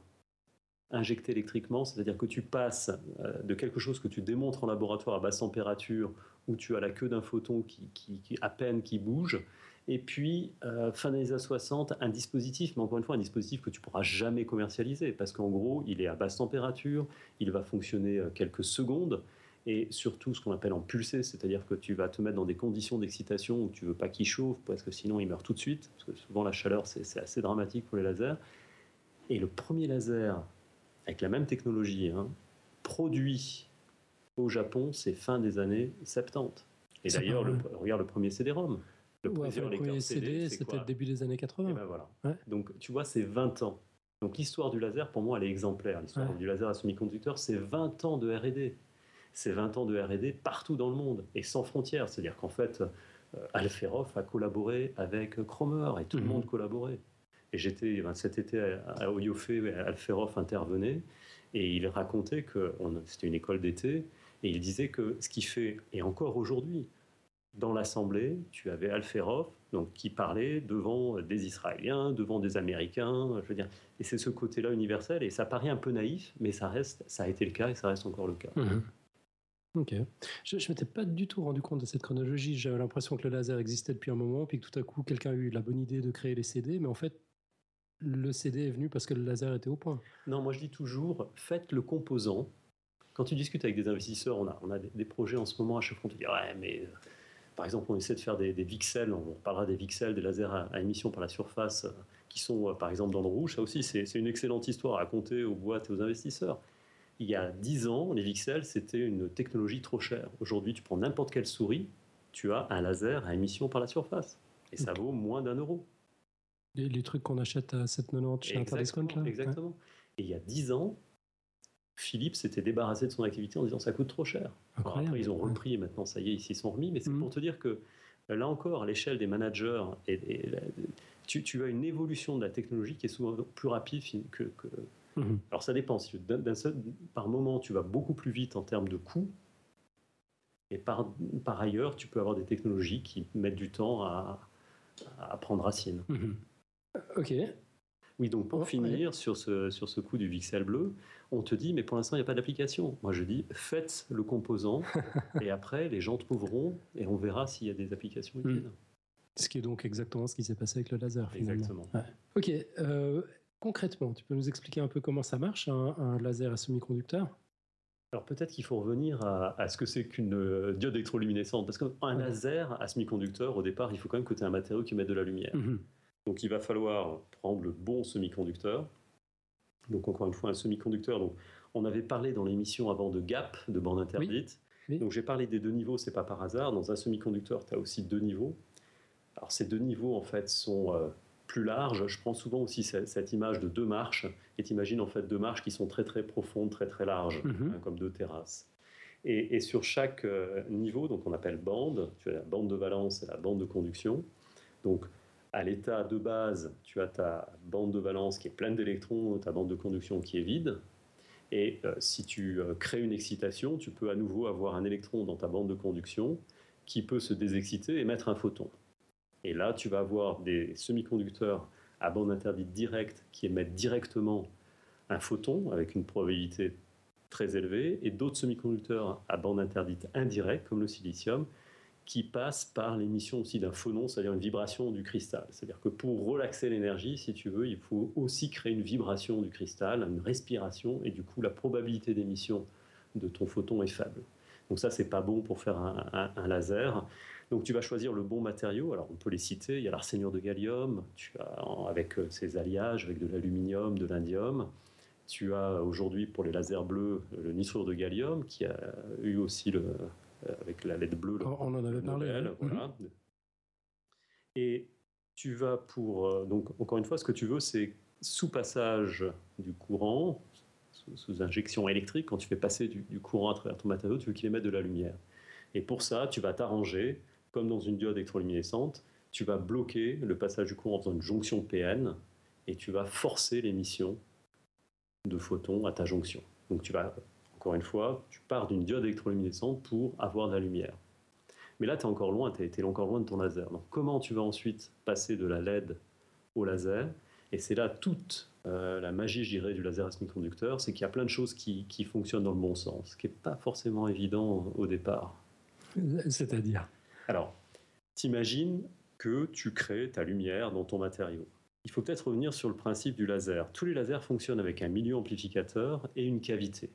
Injecté électriquement, c'est-à-dire que tu passes euh, de quelque chose que tu démontres en laboratoire à basse température, où tu as la queue d'un photon qui, qui- à peine qui bouge, et puis euh, fin des années 60, un dispositif, mais encore une fois, un dispositif que tu pourras jamais commercialiser, parce qu'en gros, il est à basse température, il va fonctionner euh, quelques secondes, et surtout ce qu'on appelle en pulsé, c'est-à-dire que tu vas te mettre dans des conditions d'excitation où tu veux pas qu'il chauffe, parce que sinon il meurt tout de suite, parce que souvent la chaleur c'est assez dramatique pour les lasers. Et le premier laser, avec la même technologie, hein, produit au Japon, c'est fin des années 70. Et d'ailleurs, le- regarde le premier CD-ROM. Le Ouais, premier enfin, le lecteur premier CD, c'était le début des années 80. et ben voilà. Ouais. Donc tu vois, c'est 20 ans. Donc l'histoire du laser, pour moi, elle est exemplaire. L'histoire Ouais. du laser à semi-conducteur, c'est 20 ans de R&D. C'est 20 ans de R&D partout dans le monde et sans frontières. C'est-à-dire qu'en fait, euh, Alferov a collaboré avec Cromer et tout le Mhm. monde collaborait. Et j'étais ben, cet été à, à Oyofé, intervenait et il racontait que c'était une école d'été et il disait que ce qui fait, et encore aujourd'hui, dans l'Assemblée, tu avais Alferov, donc qui parlait devant des Israéliens, devant des Américains, je veux dire. Et c'est ce côté-là universel, et ça paraît un peu naïf, mais ça reste, ça a été le cas et ça reste encore le cas. Mhm. Ok. Je ne m'étais pas du tout rendu compte de cette chronologie. J'avais l'impression que le laser existait depuis un moment, puis que tout à coup, quelqu'un a eu la bonne idée de créer les CD, mais en fait, le CD est venu parce que le laser était au point. Non, moi je dis toujours, faites le composant. Quand tu discutes avec des investisseurs, on a, on a des, des projets en ce moment, à chaque fois on te dit, ouais, mais euh, par exemple, on essaie de faire des, des VXL, on reparlera des VXL, des lasers à, à émission par la surface, euh, qui sont euh, par exemple dans le rouge. Ça aussi, c'est c'est une excellente histoire à raconter aux boîtes et aux investisseurs. Il y a 10 ans, les VXL, c'était une technologie trop chère. Aujourd'hui, tu prends n'importe quelle souris, tu as un laser à émission par la surface. Et ça vaut moins d'un euro. Les, les trucs qu'on achète à 7,90 chez Interdiscount, là Exactement. Et il y a 10 ans, Philippe s'était débarrassé de son activité en disant ça coûte trop cher. Alors Incroyable. après, ils ont repris et maintenant, ça y est, ils s'y sont remis. Mais c'est Mhm. pour te dire que euh, là encore, à l'échelle des managers, et, et la- tu, tu as une évolution de la technologie qui est souvent plus rapide que, que, Mhm. Alors ça dépend. Si d'un seul, par moment, tu vas beaucoup plus vite en termes de coût. Et par, par ailleurs, tu peux avoir des technologies qui mettent du temps à, à prendre racine. Mhm. Ok. Oui, donc pour oh, finir sur ce, sur ce coup du Vixel bleu, on te dit, mais pour l'instant, il n'y a pas d'application. Moi, je dis, faites le composant, (laughs) et après, les gens trouveront, et on verra s'il y a des applications hmm. Ce qui est donc exactement ce qui s'est passé avec le laser, finalement. Exactement. Ok. Euh, concrètement, tu peux nous expliquer un peu comment ça marche, un, laser à semi-conducteur? Alors peut-être qu'il faut revenir à, ce que c'est qu'une euh, diode électroluminescente, parce qu'un laser à semi-conducteur, au départ, il faut quand même que tu aies un matériau qui mette de la lumière. Mhm. Donc il va falloir prendre le bon semi-conducteur. Donc encore une fois, un semi-conducteur. Donc on avait parlé dans l'émission avant de gap, de bande interdite. Donc j'ai parlé des deux niveaux, c'est pas par hasard. Dans un semi-conducteur, tu as aussi deux niveaux. Alors ces deux niveaux en fait sont euh, plus larges. Je prends souvent aussi cette, image de deux marches et t'imagines en fait deux marches qui sont très très profondes, très très larges, mhm. hein, comme deux terrasses. Et, sur chaque euh, niveau, donc on appelle bande, tu as la bande de valence et la bande de conduction. Donc à l'état de base, tu as ta bande de valence qui est pleine d'électrons, ta bande de conduction qui est vide. Et euh, si tu euh, crées une excitation, tu peux à nouveau avoir un électron dans ta bande de conduction qui peut se désexciter et mettre un photon. Et là, tu vas avoir des semi-conducteurs à bande interdite directe qui émettent directement un photon avec une probabilité très élevée, et d'autres semi-conducteurs à bande interdite indirecte, comme le silicium, qui passe par l'émission aussi d'un phonon, c'est-à-dire une vibration du cristal. C'est-à-dire que pour relaxer l'énergie, si tu veux, il faut aussi créer une vibration du cristal, une respiration, et du coup la probabilité d'émission de ton photon est faible. Donc ça, c'est pas bon pour faire un, laser. Donc tu vas choisir le bon matériau. Alors on peut les citer. Il y a l'arséniure de gallium, tu as avec euh, ses alliages, avec de l'aluminium, de l'indium. Tu as aujourd'hui pour les lasers bleus le nitrure de gallium qui a eu aussi le, avec la LED bleue. on en avait parlé. Et tu vas pour. Euh, donc, encore une fois, ce que tu veux, c'est sous passage du courant, sous, injection électrique, quand tu fais passer du, courant à travers ton matériau, tu veux qu'il émette de la lumière. Et pour ça, tu vas t'arranger, comme dans une diode électroluminescente, tu vas bloquer le passage du courant en faisant une jonction PN et tu vas forcer l'émission de photons à ta jonction. Donc tu vas encore une fois, tu pars d'une diode électroluminescente pour avoir de la lumière. Mais là, tu es encore loin, tu été encore loin de ton laser. Donc comment tu vas ensuite passer de la LED au laser? Et c'est là toute euh, la magie, je dirais, du laser à semi-conducteur, c'est qu'il y a plein de choses qui, qui, fonctionnent dans le bon sens, ce qui n'est pas forcément évident au départ. C'est-à-dire? Alors, t'imagines que tu crées ta lumière dans ton matériau. Il faut peut-être revenir sur le principe du laser. Tous les lasers fonctionnent avec un milieu amplificateur et une cavité.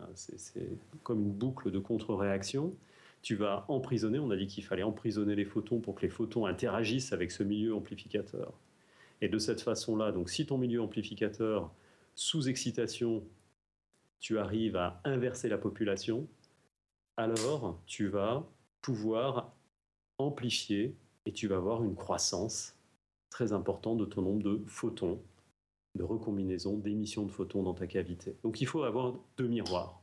Hein, c'est comme une boucle de contre-réaction. Tu vas emprisonner, on a dit qu'il fallait emprisonner les photons pour que les photons interagissent avec ce milieu amplificateur. Et de cette façon-là, donc si ton milieu amplificateur, sous excitation, tu arrives à inverser la population, alors tu vas pouvoir amplifier et tu vas avoir une croissance très importante de ton nombre de photons de recombinaison, d'émission de photons dans ta cavité. Donc il faut avoir deux miroirs.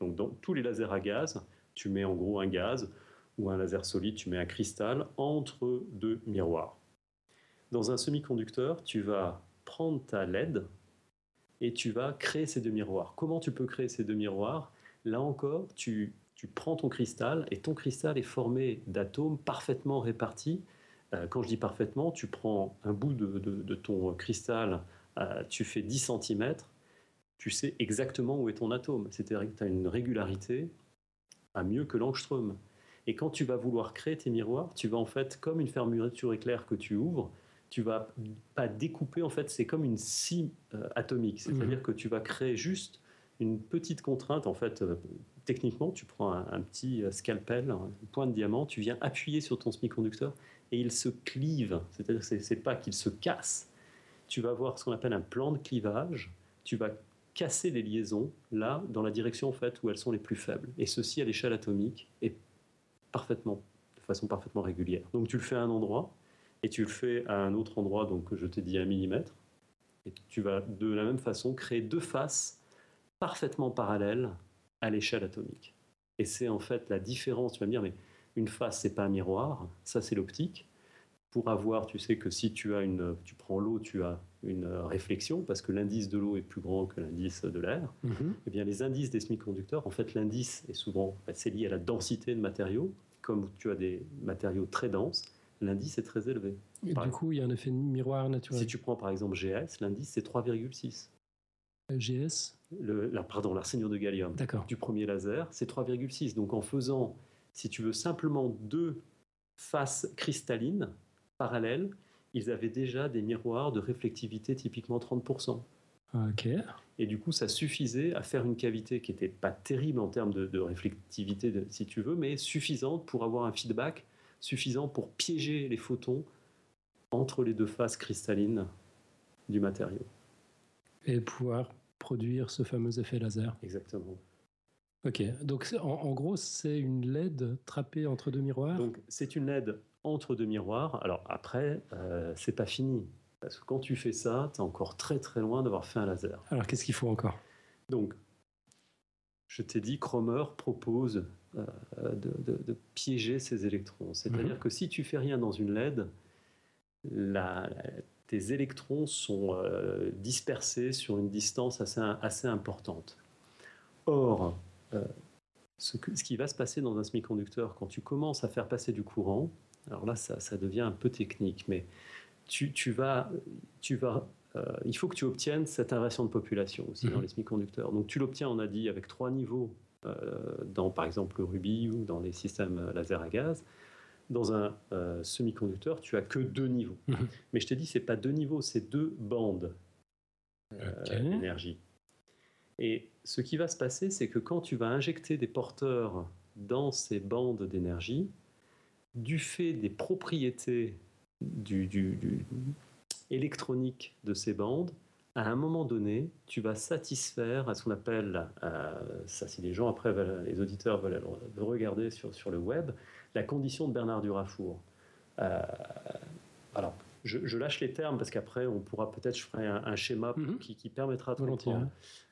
Donc dans tous les lasers à gaz, tu mets en gros un gaz ou un laser solide, tu mets un cristal entre deux miroirs. Dans un semi-conducteur, tu vas prendre ta LED et tu vas créer ces deux miroirs. Comment tu peux créer ces deux miroirs? Là encore, tu, prends ton cristal et ton cristal est formé d'atomes parfaitement répartis. Euh, quand je dis parfaitement, tu prends un bout de ton cristal euh, tu fais 10 cm, tu sais exactement où est ton atome. C'est-à-dire que tu as une régularité à mieux que l'angstrom. Et quand tu vas vouloir créer tes miroirs, tu vas en fait, comme une fermeture éclair que tu ouvres, tu vas pas découper, en fait, c'est comme une scie euh, atomique. C'est-à-dire mhm. que tu vas créer juste une petite contrainte, en fait, euh, techniquement, tu prends un, petit scalpel, un point de diamant, tu viens appuyer sur ton semi-conducteur et il se clive. C'est-à-dire que c'est pas qu'il se casse, tu vas avoir ce qu'on appelle un plan de clivage, tu vas casser les liaisons là, dans la direction en fait où elles sont les plus faibles. Et ceci à l'échelle atomique et parfaitement, de façon parfaitement régulière. Donc tu le fais à un endroit et tu le fais à un autre endroit, donc je t'ai dit un millimètre. Et tu vas de la même façon créer deux faces parfaitement parallèles à l'échelle atomique. Et c'est en fait la différence, tu vas me dire, mais une face, c'est pas un miroir, ça c'est l'optique. Pour avoir, tu sais que si tu as une, tu prends l'eau, tu as une réflexion parce que l'indice de l'eau est plus grand que l'indice de l'air. Mhm. Eh bien, les indices des semi-conducteurs, en fait, l'indice est souvent, c'est lié à la densité de matériaux. Comme tu as des matériaux très denses, l'indice est très élevé. Et Par- du coup, il y a un effet miroir naturel. Si tu prends par exemple GS, l'indice c'est 3,6. GS, Le, la, pardon, l'arsénium de gallium du premier laser, c'est 3,6. Donc en faisant, si tu veux, simplement deux faces cristallines parallèles, ils avaient déjà des miroirs de réflectivité typiquement 30%. Ok. Et du coup, ça suffisait à faire une cavité qui n'était pas terrible en termes de, de réflectivité, de- si tu veux, mais suffisante pour avoir un feedback suffisant pour piéger les photons entre les deux faces cristallines du matériau. Et pouvoir produire ce fameux effet laser. Exactement. Ok. Donc, en, en gros, c'est une LED trappée entre deux miroirs? Donc, c'est une LED entre deux miroirs. Alors après, euh, c'est pas fini. Parce que quand tu fais ça, tu es encore très très loin d'avoir fait un laser. Alors, qu'est-ce qu'il faut encore? Donc, je t'ai dit, Cromer propose euh, de, de- de piéger ces électrons. C'est-à-dire Mhm. que si tu fais rien dans une LED, la- la- tes électrons sont euh, dispersés sur une distance assez, assez importante. Or, euh, ce, que- ce qui va se passer dans un semi-conducteur, quand tu commences à faire passer du courant, alors là, ça, ça devient un peu technique, mais tu, tu vas, tu vas euh, il faut que tu obtiennes cette inversion de population aussi dans Mhm. les semi-conducteurs. Donc tu l'obtiens, on a dit, avec trois niveaux, euh, dans par exemple le Ruby ou dans les systèmes laser à gaz. Dans un euh, semi-conducteur, tu as que deux niveaux. Mhm. Mais je t'ai dit, c'est pas deux niveaux, c'est deux bandes euh, d'énergie. Et ce qui va se passer, c'est que quand tu vas injecter des porteurs dans ces bandes d'énergie, du fait des propriétés du, du- du- électronique de ces bandes, à un moment donné, tu vas satisfaire à ce qu'on appelle, euh, ça si les gens après, veulent- les auditeurs veulent le regarder sur, sur le web, la condition de Bernard Durafour. Euh, alors, je, je lâche les termes parce qu'après, on pourra peut-être, je ferai un, un schéma Mhm. qui, qui permettra de Volontiers. comprendre.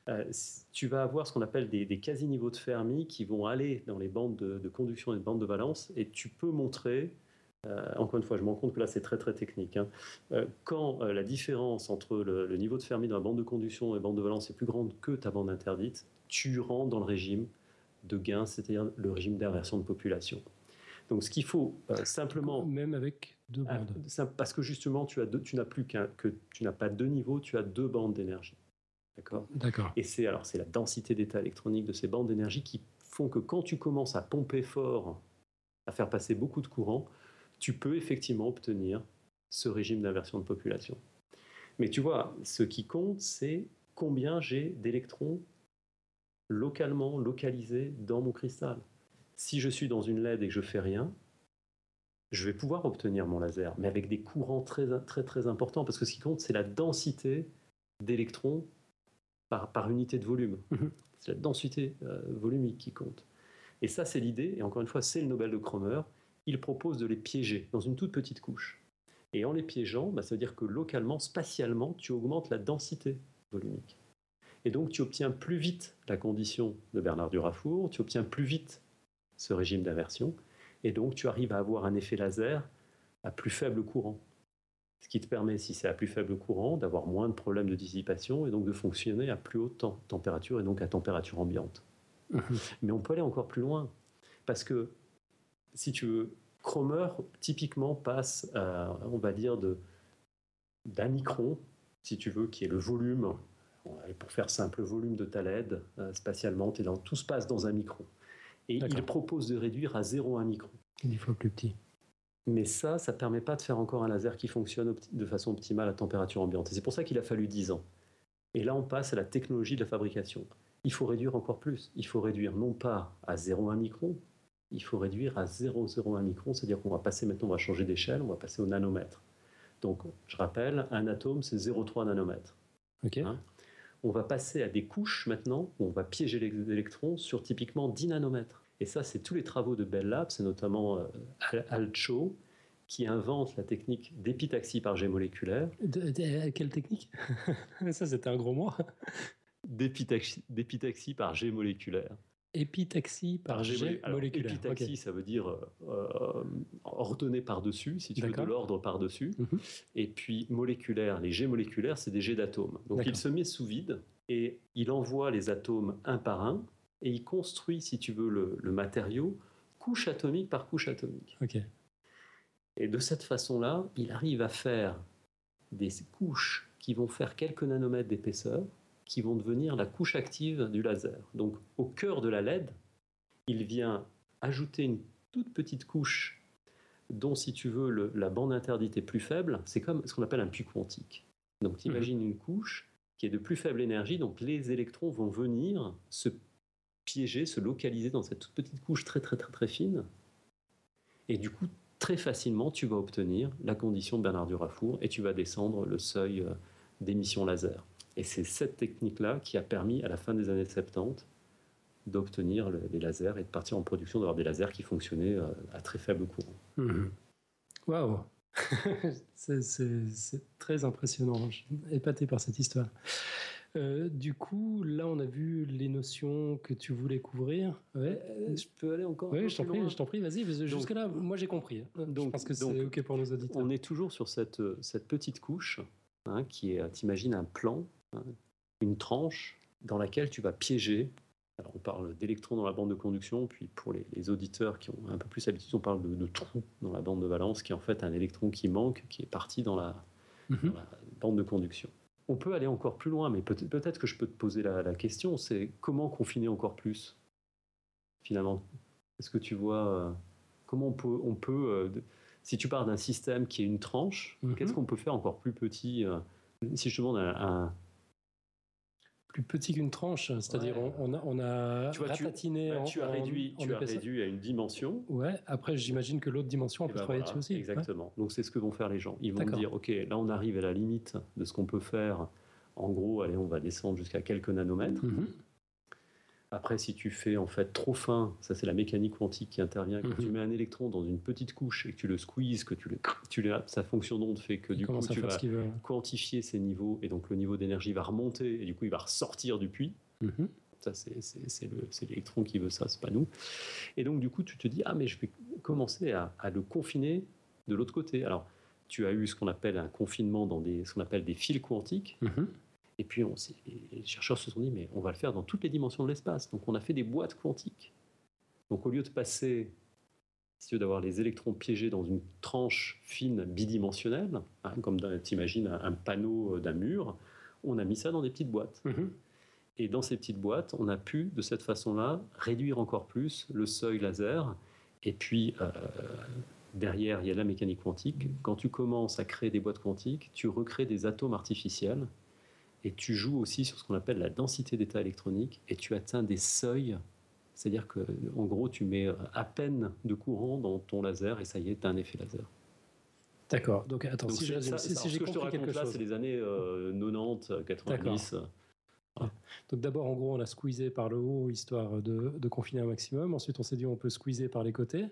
Euh, tu vas avoir ce qu'on appelle des, des quasi-niveaux de Fermi qui vont aller dans les bandes de, de conduction et de bandes de valence, et tu peux montrer, euh, encore une fois, je me rends compte que là c'est très très technique, hein, euh, quand la différence entre le, le niveau de Fermi dans la bande de conduction et bande de valence est plus grande que ta bande interdite, tu rentres dans le régime de gain, c'est-à-dire le régime d'inversion de population. Donc ce qu'il faut euh, simplement Même avec deux ah, bandes. parce que justement, tu as deux- tu n'as plus qu'un, que tu n'as pas deux niveaux, tu as deux bandes d'énergie. D'accord D'accord. Et c'est alors c'est la densité d'état électronique de ces bandes d'énergie qui font que quand tu commences à pomper fort, à faire passer beaucoup de courant, tu peux effectivement obtenir ce régime d'inversion de population. Mais tu vois, ce qui compte, c'est combien j'ai d'électrons localement localisés dans mon cristal. Si je suis dans une LED et que je fais rien, je vais pouvoir obtenir mon laser, mais avec des courants très très très importants, parce que ce qui compte, c'est la densité d'électrons par, par unité de volume. Mhm. C'est la densité euh, volumique qui compte. Et ça, c'est l'idée, et encore une fois, c'est le Nobel de Cromer. Il propose de les piéger dans une toute petite couche. Et en les piégeant, bah, ça veut dire que localement, spatialement, tu augmentes la densité volumique. Et donc, tu obtiens plus vite la condition de Bernard Durafour, tu obtiens plus vite ce régime d'inversion, et donc tu arrives à avoir un effet laser à plus faible courant. Ce qui te permet, si c'est à plus faible courant, d'avoir moins de problèmes de dissipation et donc de fonctionner à plus haute tem- température et donc à température ambiante. Mhm. Mais on peut aller encore plus loin. Parce que, si tu veux, Cromer, typiquement, passe, on va dire, d'un micron, si tu veux, qui est le volume, pour faire simple, le volume de ta LED, euh, spatialement, t'es dans, tout se passe dans un micron. Et il propose de réduire à 0,1 micron. Dix fois plus petit. Mais ça, ça ne permet pas de faire encore un laser qui fonctionne de façon optimale à température ambiante. Et c'est pour ça qu'il a fallu 10 ans. Et là, on passe à la technologie de la fabrication. Il faut réduire encore plus. Il faut réduire non pas à 0,1 micron, il faut réduire à 0,01 micron, c'est-à-dire qu'on va passer maintenant, on va changer d'échelle, on va passer au nanomètre. Donc, je rappelle, un atome, c'est 0,3 nanomètres. Ok. Hein On va passer à des couches maintenant où on va piéger les électrons sur typiquement 10 nanomètres. Et ça, c'est tous les travaux de Bell Labs, c'est notamment euh, Al- Alcho, qui invente la technique d'épitaxie par jet moléculaire. De- de- quelle technique? (laughs) Ça, c'était un gros mot. D'épitaxie d'épitaxie par jet moléculaire. Épitaxie par jet moléculaire. Épitaxie, ça veut dire euh, ordonné par-dessus, si tu veux, de l'ordre par-dessus. Mhm. Et puis moléculaire, les jets moléculaires, c'est des jets d'atomes. Donc il se met sous vide et il envoie les atomes un par un et il construit, si tu veux, le, matériau couche atomique par couche atomique. Et de cette façon-là, il arrive à faire des couches qui vont faire quelques nanomètres d'épaisseur qui vont devenir la couche active du laser. Donc au cœur de la LED, il vient ajouter une toute petite couche dont, si tu veux, la bande interdite est plus faible. C'est comme ce qu'on appelle un puits quantique. Donc tu imagines une couche qui est de plus faible énergie, donc les électrons vont venir se piéger, se localiser dans cette toute petite couche très très très très fine. Et du coup, très facilement, tu vas obtenir la condition de Bernard-Durafour et tu vas descendre le seuil euh, d'émission laser. Et c'est cette technique-là qui a permis, à la fin des années 70, d'obtenir les lasers et de partir en production, d'avoir des lasers qui fonctionnaient euh, à très faible courant. Mhm. Waouh (laughs) C'est très impressionnant. Je suis épaté par cette histoire. Euh, du coup, là, on a vu les notions que tu voulais couvrir. Ouais. Euh, je peux aller encore Oui, je t'en prie, je t'en prie, vas-y. Jusque-là, moi, j'ai compris. Donc, je pense que c'est OK pour nos auditeurs. On est toujours sur cette, cette petite couche hein, qui est, t'imagines, un plan Hein, une tranche dans laquelle tu vas piéger. Alors on parle d'électrons dans la bande de conduction, puis pour les, auditeurs qui ont un peu plus l'habitude, on parle de, de trou dans la bande de valence, qui est en fait un électron qui manque, qui est parti dans la, mhm. bande de conduction. On peut aller encore plus loin, mais peut-être que je peux te poser la, question, c'est comment confiner encore plus, finalement? Est-ce que tu vois euh, comment on peut, on peut euh, si tu pars d'un système qui est une tranche, mhm. qu'est-ce qu'on peut faire encore plus petit euh, Si je te demande un plus petit qu'une tranche, c'est-à-dire on, a, on a tu ratatiné. Tu, as réduit, tu as réduit à une dimension. Ouais. Après, j'imagine que l'autre dimension, on peut ben travailler dessus aussi. Exactement. Donc c'est ce que vont faire les gens. Ils vont dire, ok, là on arrive à la limite de ce qu'on peut faire. En gros, allez, on va descendre jusqu'à quelques nanomètres. Mhm. Après, si tu fais en fait trop fin, ça c'est la mécanique quantique qui intervient. Quand tu mhm. mets un électron dans une petite couche et que tu le squeezes, que tu le, tu le sa fonction d'onde fait que du coup tu vas quantifier ses niveaux et donc le niveau d'énergie va remonter et du coup il va ressortir du puits. Mhm. Ça c'est l'électron qui veut ça, c'est pas nous. Et donc du coup tu te dis ah mais je vais commencer à, le confiner de l'autre côté. Alors tu as eu ce qu'on appelle un confinement dans des, ce qu'on appelle des fils quantiques. Mhm. Et puis on, les chercheurs se sont dit, mais on va le faire dans toutes les dimensions de l'espace. Donc on a fait des boîtes quantiques. Donc au lieu de passer, si tu d'avoir les électrons piégés dans une tranche fine bidimensionnelle, hein, comme tu imagines un, panneau euh, d'un mur, on a mis ça dans des petites boîtes. Mm-hmm. Et dans ces petites boîtes, on a pu, de cette façon-là, réduire encore plus le seuil laser. Et puis, euh, derrière, il y a la mécanique quantique. Quand tu commences à créer des boîtes quantiques, tu recrées des atomes artificiels et tu joues aussi sur ce qu'on appelle la densité d'état électronique et tu atteins des seuils. C'est-à-dire que, en gros, tu mets à peine de courant dans ton laser et ça y est, tu as un effet laser. D'accord. Donc, attends, si, j'ai compris quelque chose. c'est les années 90, euh, 90. Donc, d'abord, en gros, on a squeezé par le haut, histoire de, de confiner un maximum. Ensuite, on s'est dit, on peut squeezer par les côtés.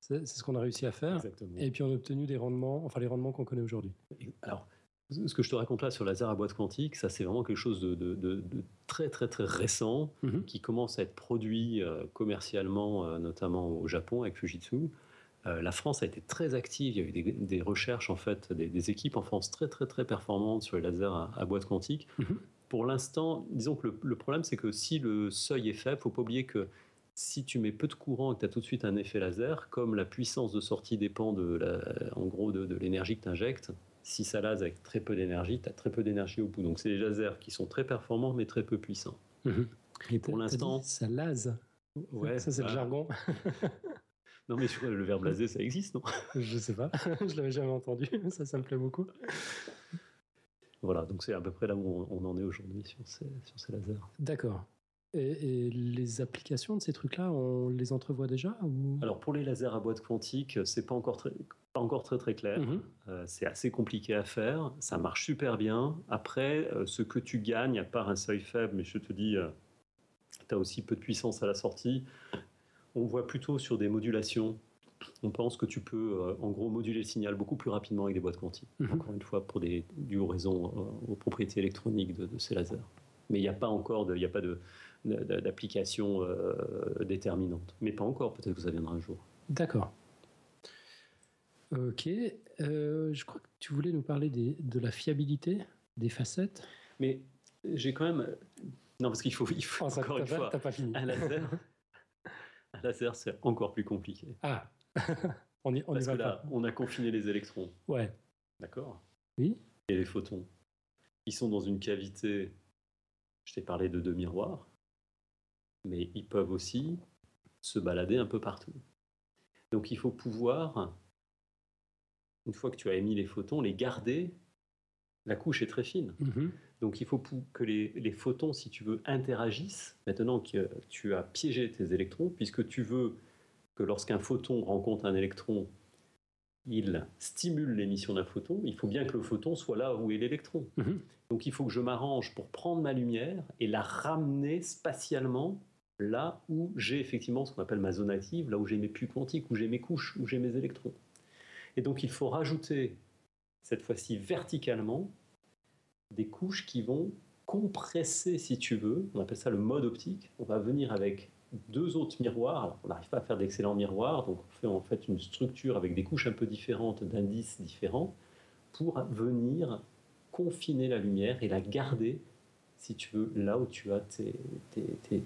C'est ce qu'on a réussi à faire. Exactement. Et puis, on a obtenu des rendements, enfin, les rendements qu'on connaît aujourd'hui. Alors, ce que je te raconte là sur laser à boîte quantique, ça c'est vraiment quelque chose de, très très très récent mhm. qui commence à être produit euh, commercialement, euh, notamment au Japon avec Fujitsu. Euh, la France a été très active, il y a eu des, recherches en fait, des, équipes en France très très très performantes sur les lasers à, boîte quantique. Mhm. Pour l'instant, disons que le, problème c'est que si le seuil est faible, faut pas oublier que si tu mets peu de courant et que tu as tout de suite un effet laser, comme la puissance de sortie dépend de la, en gros de, l'énergie que tu injectes, si ça lase avec très peu d'énergie, tu as très peu d'énergie au bout. Donc c'est des lasers qui sont très performants mais très peu puissants. Mhm. Et pour l'instant, ça lase. Ouais, ça c'est le jargon. (laughs) non mais le verbe laser, ça existe, non? (laughs) Je sais pas, (laughs) je l'avais jamais entendu. Ça, ça me plaît beaucoup. Voilà, donc c'est à peu près là où on, en est aujourd'hui sur ces, sur ces lasers. D'accord. Et, les applications de ces trucs-là, on les entrevoit déjà ou... Alors pour les lasers à boîte quantique, c'est pas encore très, pas encore très très clair. Mhm. Euh, c'est assez compliqué à faire. Ça marche super bien. Après, euh, ce que tu gagnes, à part un seuil faible, mais je te dis, euh, tu as aussi peu de puissance à la sortie. On voit plutôt sur des modulations. On pense que tu peux, en gros, moduler le signal beaucoup plus rapidement avec des boîtes quantiques. Mhm. Encore une fois, pour des, du raison aux propriétés électroniques de, de ces lasers mais il n'y a pas encore de, il y a pas de, d'applications déterminantes. Mais pas encore, peut-être que ça viendra un jour. D'accord. Ok. je crois que tu voulais nous parler de la fiabilité des facettes. Mais j'ai quand même. Non, parce qu'il faut, il faut oh, encore une fois. Pas fini. Un laser, (laughs) un laser c'est encore plus compliqué. Ah (laughs) on y, on Parce que là, on a confiné les électrons. Ouais. D'accord Oui. Et les photons. Ils sont dans une cavité. Je t'ai parlé de deux miroirs. Mais ils peuvent aussi se balader un peu partout. Donc il faut pouvoir, une fois que tu as émis les photons, les garder la couche est très fine. Mhm. Donc il faut que les, photons, si tu veux, interagissent. Maintenant que tu as piégé tes électrons, puisque tu veux que lorsqu'un photon rencontre un électron, il stimule l'émission d'un photon, il faut bien que le photon soit là où est l'électron. Mhm. Donc il faut que je m'arrange pour prendre ma lumière et la ramener spatialement là où j'ai effectivement ce qu'on appelle ma zone active, là où j'ai mes puits quantiques, où j'ai mes couches, où j'ai mes électrons. Et donc il faut rajouter cette fois-ci verticalement, des couches qui vont compresser, si tu veux, on appelle ça le mode optique. On va venir avec deux autres miroirs. on n'arrive pas à faire d'excellents miroirs, donc on fait en fait une structure avec des couches un peu différentes, d'indices différents, pour venir confiner la lumière et la garder, si tu veux, là où tu as tes, tes,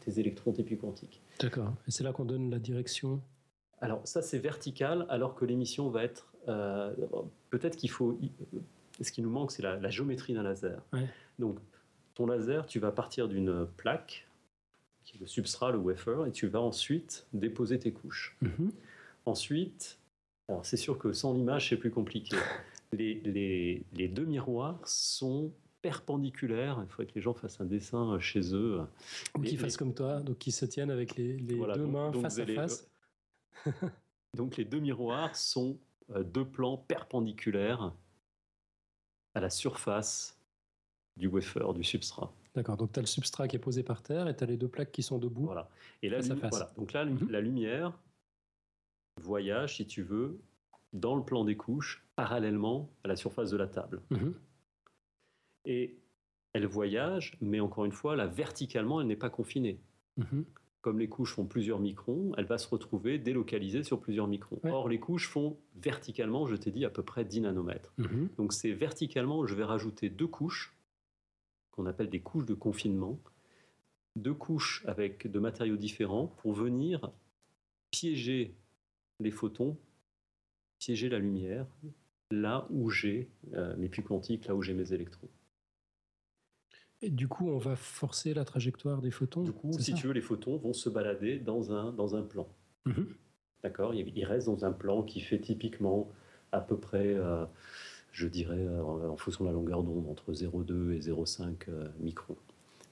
tes électrons, tes puits quantiques. D'accord. Et c'est là qu'on donne la direction Alors ça, c'est vertical, alors que l'émission va être euh, peut-être qu'il faut. Ce qui nous manque, c'est la, géométrie d'un laser. Donc, ton laser, tu vas partir d'une plaque, qui est le substrat, le wafer, et tu vas ensuite déposer tes couches. Mhm. Ensuite, alors c'est sûr que sans l'image, c'est plus compliqué. Les, les, deux miroirs sont perpendiculaires. Il faudrait que les gens fassent un dessin chez eux. Ou qu'ils fassent comme toi, donc qu'ils se tiennent avec les, deux mains face à face. (laughs) donc les deux miroirs sont euh, deux plans perpendiculaires à la surface du wafer, du substrat. D'accord, donc tu as le substrat qui est posé par terre et tu as les deux plaques qui sont debout. Voilà. Et là, voilà. Donc là, mhm. la lumière voyage, si tu veux, dans le plan des couches, parallèlement à la surface de la table. Mhm. Et elle voyage, mais encore une fois, là, verticalement, elle n'est pas confinée. Mhm comme les couches font plusieurs microns, elle va se retrouver délocalisée sur plusieurs microns. Or, les couches font verticalement, je t'ai dit, à peu près 10 nanomètres. Mhm. Donc, c'est verticalement, je vais rajouter deux couches, qu'on appelle des couches de confinement, deux couches avec de matériaux différents pour venir piéger les photons, piéger la lumière, là où j'ai euh, mes puits quantiques, là où j'ai mes électrons. Et du coup, on va forcer la trajectoire des photons Du coup, si tu veux, les photons vont se balader dans un, dans un plan. Mhm. D'accord? Ils restent dans un plan qui fait typiquement à peu près, euh, je dirais, euh, en fonction de la longueur d'onde, entre 0,2 et 0,5 euh, microns.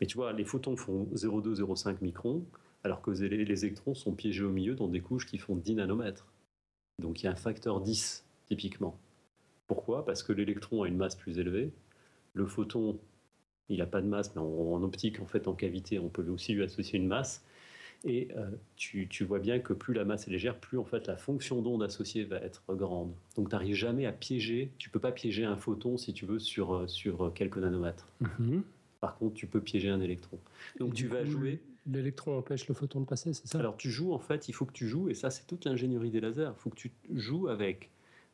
Mais tu vois, les photons font 0,2, 0,5 microns, alors que les, les électrons sont piégés au milieu dans des couches qui font 10 nanomètres. Donc il y a un facteur 10, typiquement. Pourquoi? Parce que l'électron a une masse plus élevée, le photon il n'a pas de masse, mais en, optique, en fait, en cavité, on peut aussi lui associer une masse. Et euh, tu, vois bien que plus la masse est légère, plus en fait la fonction d'onde associée va être grande. Donc tu n'arrives jamais à piéger, tu peux pas piéger un photon si tu veux sur, euh, sur quelques nanomètres. Mhm. Par contre, tu peux piéger un électron. Donc tu vas jouer. L'électron empêche le photon de passer, c'est ça? Alors tu joues en fait, il faut que tu joues, et ça c'est toute l'ingénierie des lasers, il faut que tu joues avec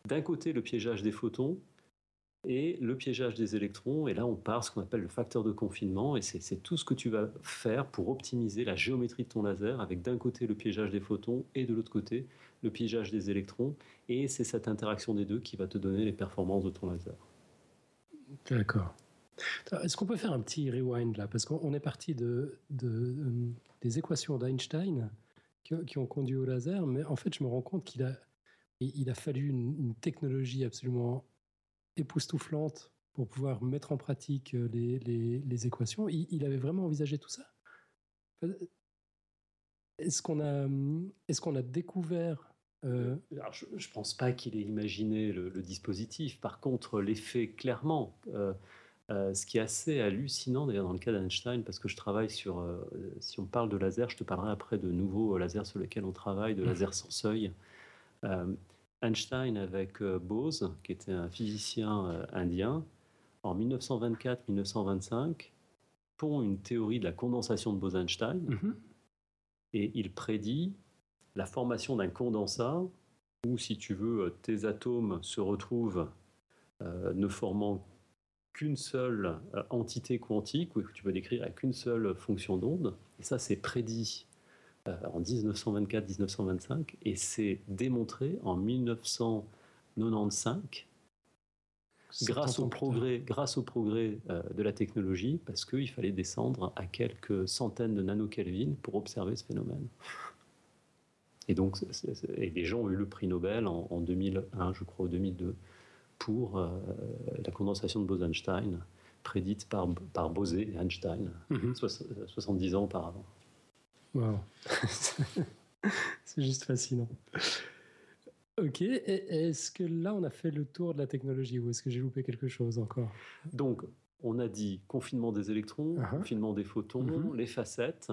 d'un côté le piégeage des photons et le piégeage des électrons. Et là, on part ce qu'on appelle le facteur de confinement. Et c'est tout ce que tu vas faire pour optimiser la géométrie de ton laser, avec d'un côté le piégeage des photons et de l'autre côté le piégeage des électrons. Et c'est cette interaction des deux qui va te donner les performances de ton laser. D'accord. Est-ce qu'on peut faire un petit rewind là? Parce qu'on est parti de, euh, des équations d'Einstein qui, ont conduit au laser, mais en fait, je me rends compte qu'il a, il a fallu une technologie absolument époustouflante pour pouvoir mettre en pratique euh, les, les, équations. Il, avait vraiment envisagé tout ça? Est-ce qu'on a, est qu'on a découvert... Euh... je ne pense pas qu'il ait imaginé le, dispositif. Par contre, l'effet, clairement, euh, euh, ce qui est assez hallucinant d'ailleurs dans le cas d'Einstein, parce que je travaille sur, si on parle de laser, je te parlerai après de nouveaux lasers sur lesquels on travaille, de lasers sans seuil. Einstein avec euh, Bose, qui était un physicien euh, indien, en 1924-1925, pond une théorie de la condensation de Bose-Einstein Mhm. et il prédit la formation d'un condensat où, si tu veux, tes atomes se retrouvent euh, ne formant qu'une seule entité quantique, ou que tu peux décrire avec une seule fonction d'onde. Et ça, c'est prédit en 1924-1925 et c'est démontré en 1995 grâce 70 au progrès, grâce au progrès euh, de la technologie, parce qu'il fallait descendre à quelques centaines de nanokelvin pour observer ce phénomène. Et donc, c'est- et des gens ont eu le prix Nobel en, en 2001, je crois, ou 2002, pour euh, la condensation de Bose-Einstein, prédite par, par Bose et Einstein, tard. Mhm. soix- 70 ans auparavant. Wow. (laughs) c'est juste fascinant. Ok, est-ce que là on a fait le tour de la technologie ou est-ce que j'ai loupé quelque chose encore? Donc, on a dit confinement des électrons, Uh-huh. confinement des photons, Mhm. les facettes.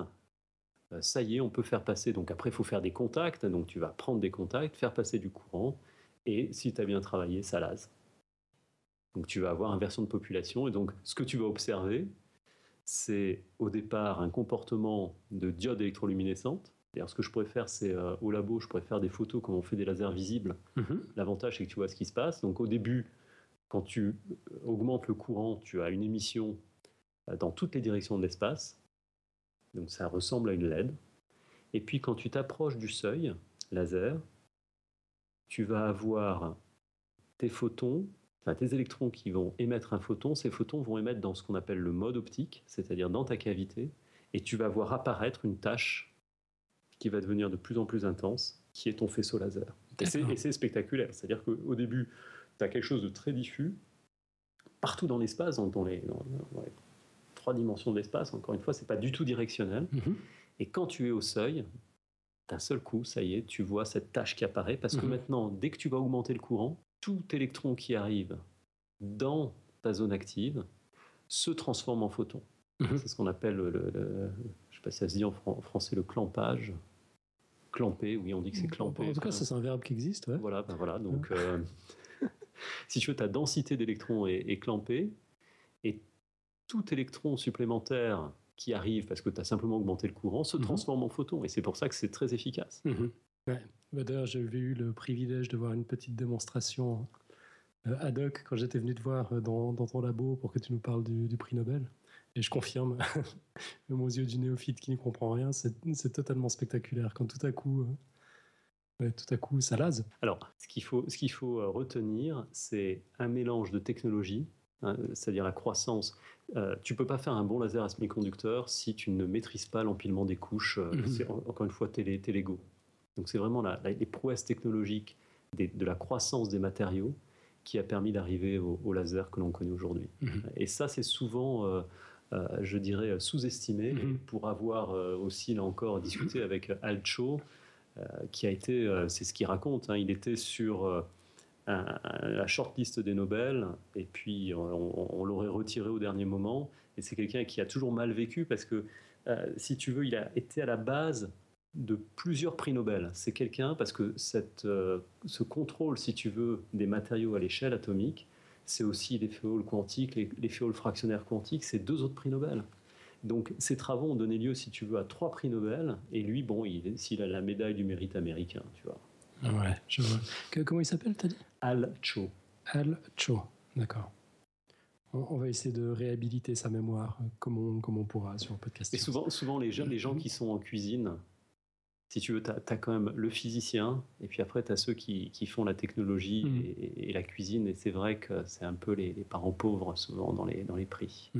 Euh, ça y est, on peut faire passer. Donc, après, il faut faire des contacts. Donc, tu vas prendre des contacts, faire passer du courant. Et si tu as bien travaillé, ça lase. Donc, tu vas avoir inversion de population. Et donc, ce que tu vas observer, c'est au départ un comportement de diode électroluminescente. Ce que je pourrais faire, c'est euh, au labo, je pourrais faire des photos comme on fait des lasers visibles. Mhm. L'avantage, c'est que tu vois ce qui se passe. Donc, au début, quand tu euh, augmentes le courant, tu as une émission euh, dans toutes les directions de l'espace. Donc, ça ressemble à une LED. Et puis, quand tu t'approches du seuil laser, tu vas avoir tes photons, enfin, tes électrons qui vont émettre un photon. Ces photons vont émettre dans ce qu'on appelle le mode optique, c'est-à-dire dans ta cavité. Et tu vas voir apparaître une tâche qui va devenir de plus en plus intense, qui est ton faisceau laser. Et c'est- D'accord. et c'est spectaculaire. C'est-à-dire qu'au début, tu as quelque chose de très diffus, partout dans l'espace, dans, dans les, dans- dans les trois dimensions de l'espace, encore une fois, c'est pas du tout directionnel. Mhm. Et quand tu es au seuil, d'un seul coup, ça y est, tu vois cette tâche qui apparaît, parce que Mhm. maintenant, dès que tu vas augmenter le courant, tout électron qui arrive dans ta zone active se transforme en photon. Mhm. C'est ce qu'on appelle, le, le- le- je sais pas si ça se dit en, fran- en français, le clampage. Clamper, oui, on dit que c'est clampé. En tout cas, ça, c'est un verbe qui existe. Ouais. Voilà, ben voilà. Donc, euh, (laughs) si tu veux, ta densité d'électrons est, est clampée et tout électron supplémentaire qui arrive parce que tu as simplement augmenté le courant se Mhm. transforme en photon. Et c'est pour ça que c'est très efficace. Mhm. Ouais. Bah, D'ailleurs, j'avais eu le privilège de voir une petite démonstration euh, ad hoc quand j'étais venu te voir euh, dans, dans ton labo pour que tu nous parles du, du prix Nobel. Et je confirme, (laughs) même aux yeux du néophyte qui ne comprend rien, c'est totalement spectaculaire. Quand tout à coup, euh, tout à coup, ça lase. Alors, ce qu'il faut, ce qu'il faut euh, retenir, c'est un mélange de technologies, hein, c'est-à-dire la croissance. Euh, tu peux pas faire un bon laser à semi-conducteur si tu ne maîtrises pas l'empilement des couches. euh, c'est, en- encore une fois, les- t'es Lego. Donc, c'est vraiment la- la- les prouesses technologiques des- de la croissance des matériaux qui a permis d'arriver au, au laser que l'on connaît aujourd'hui. Mhm. Et ça, c'est souvent, euh, euh, je dirais, sous-estimé. Mhm. Pour avoir euh, aussi, là encore, discuté (clears throat) avec Al Cho, euh, qui a été, c'est ce qu'il raconte, hein, il était sur un- un- la shortlist des Nobel, et puis on, l'aurait retiré au dernier moment. Et c'est quelqu'un qui a toujours mal vécu parce que, si tu veux, il a été à la base de plusieurs prix Nobel. C'est quelqu'un parce que cette, euh, ce contrôle, si tu veux, des matériaux à l'échelle atomique, c'est aussi les féoles quantiques, les, les féoles fractionnaires quantiques, c'est deux autres prix Nobel. Donc ces travaux ont donné lieu, si tu veux, à trois prix Nobel, et lui, bon, il, s'il a la médaille du mérite américain, tu vois. Ouais, je vois. Que- comment il s'appelle, t'as dit? Al Cho. Al Cho. D'accord. On, va essayer de réhabiliter sa mémoire euh, comme on, comme on pourra sur le podcast. Et souvent, souvent les, gens, les gens qui sont en cuisine, si tu veux, tu as, quand même le physicien, et puis après, tu as ceux qui, qui font la technologie Mhm. et, et la cuisine, et c'est vrai que c'est un peu les, les parents pauvres, souvent, dans les, dans les prix.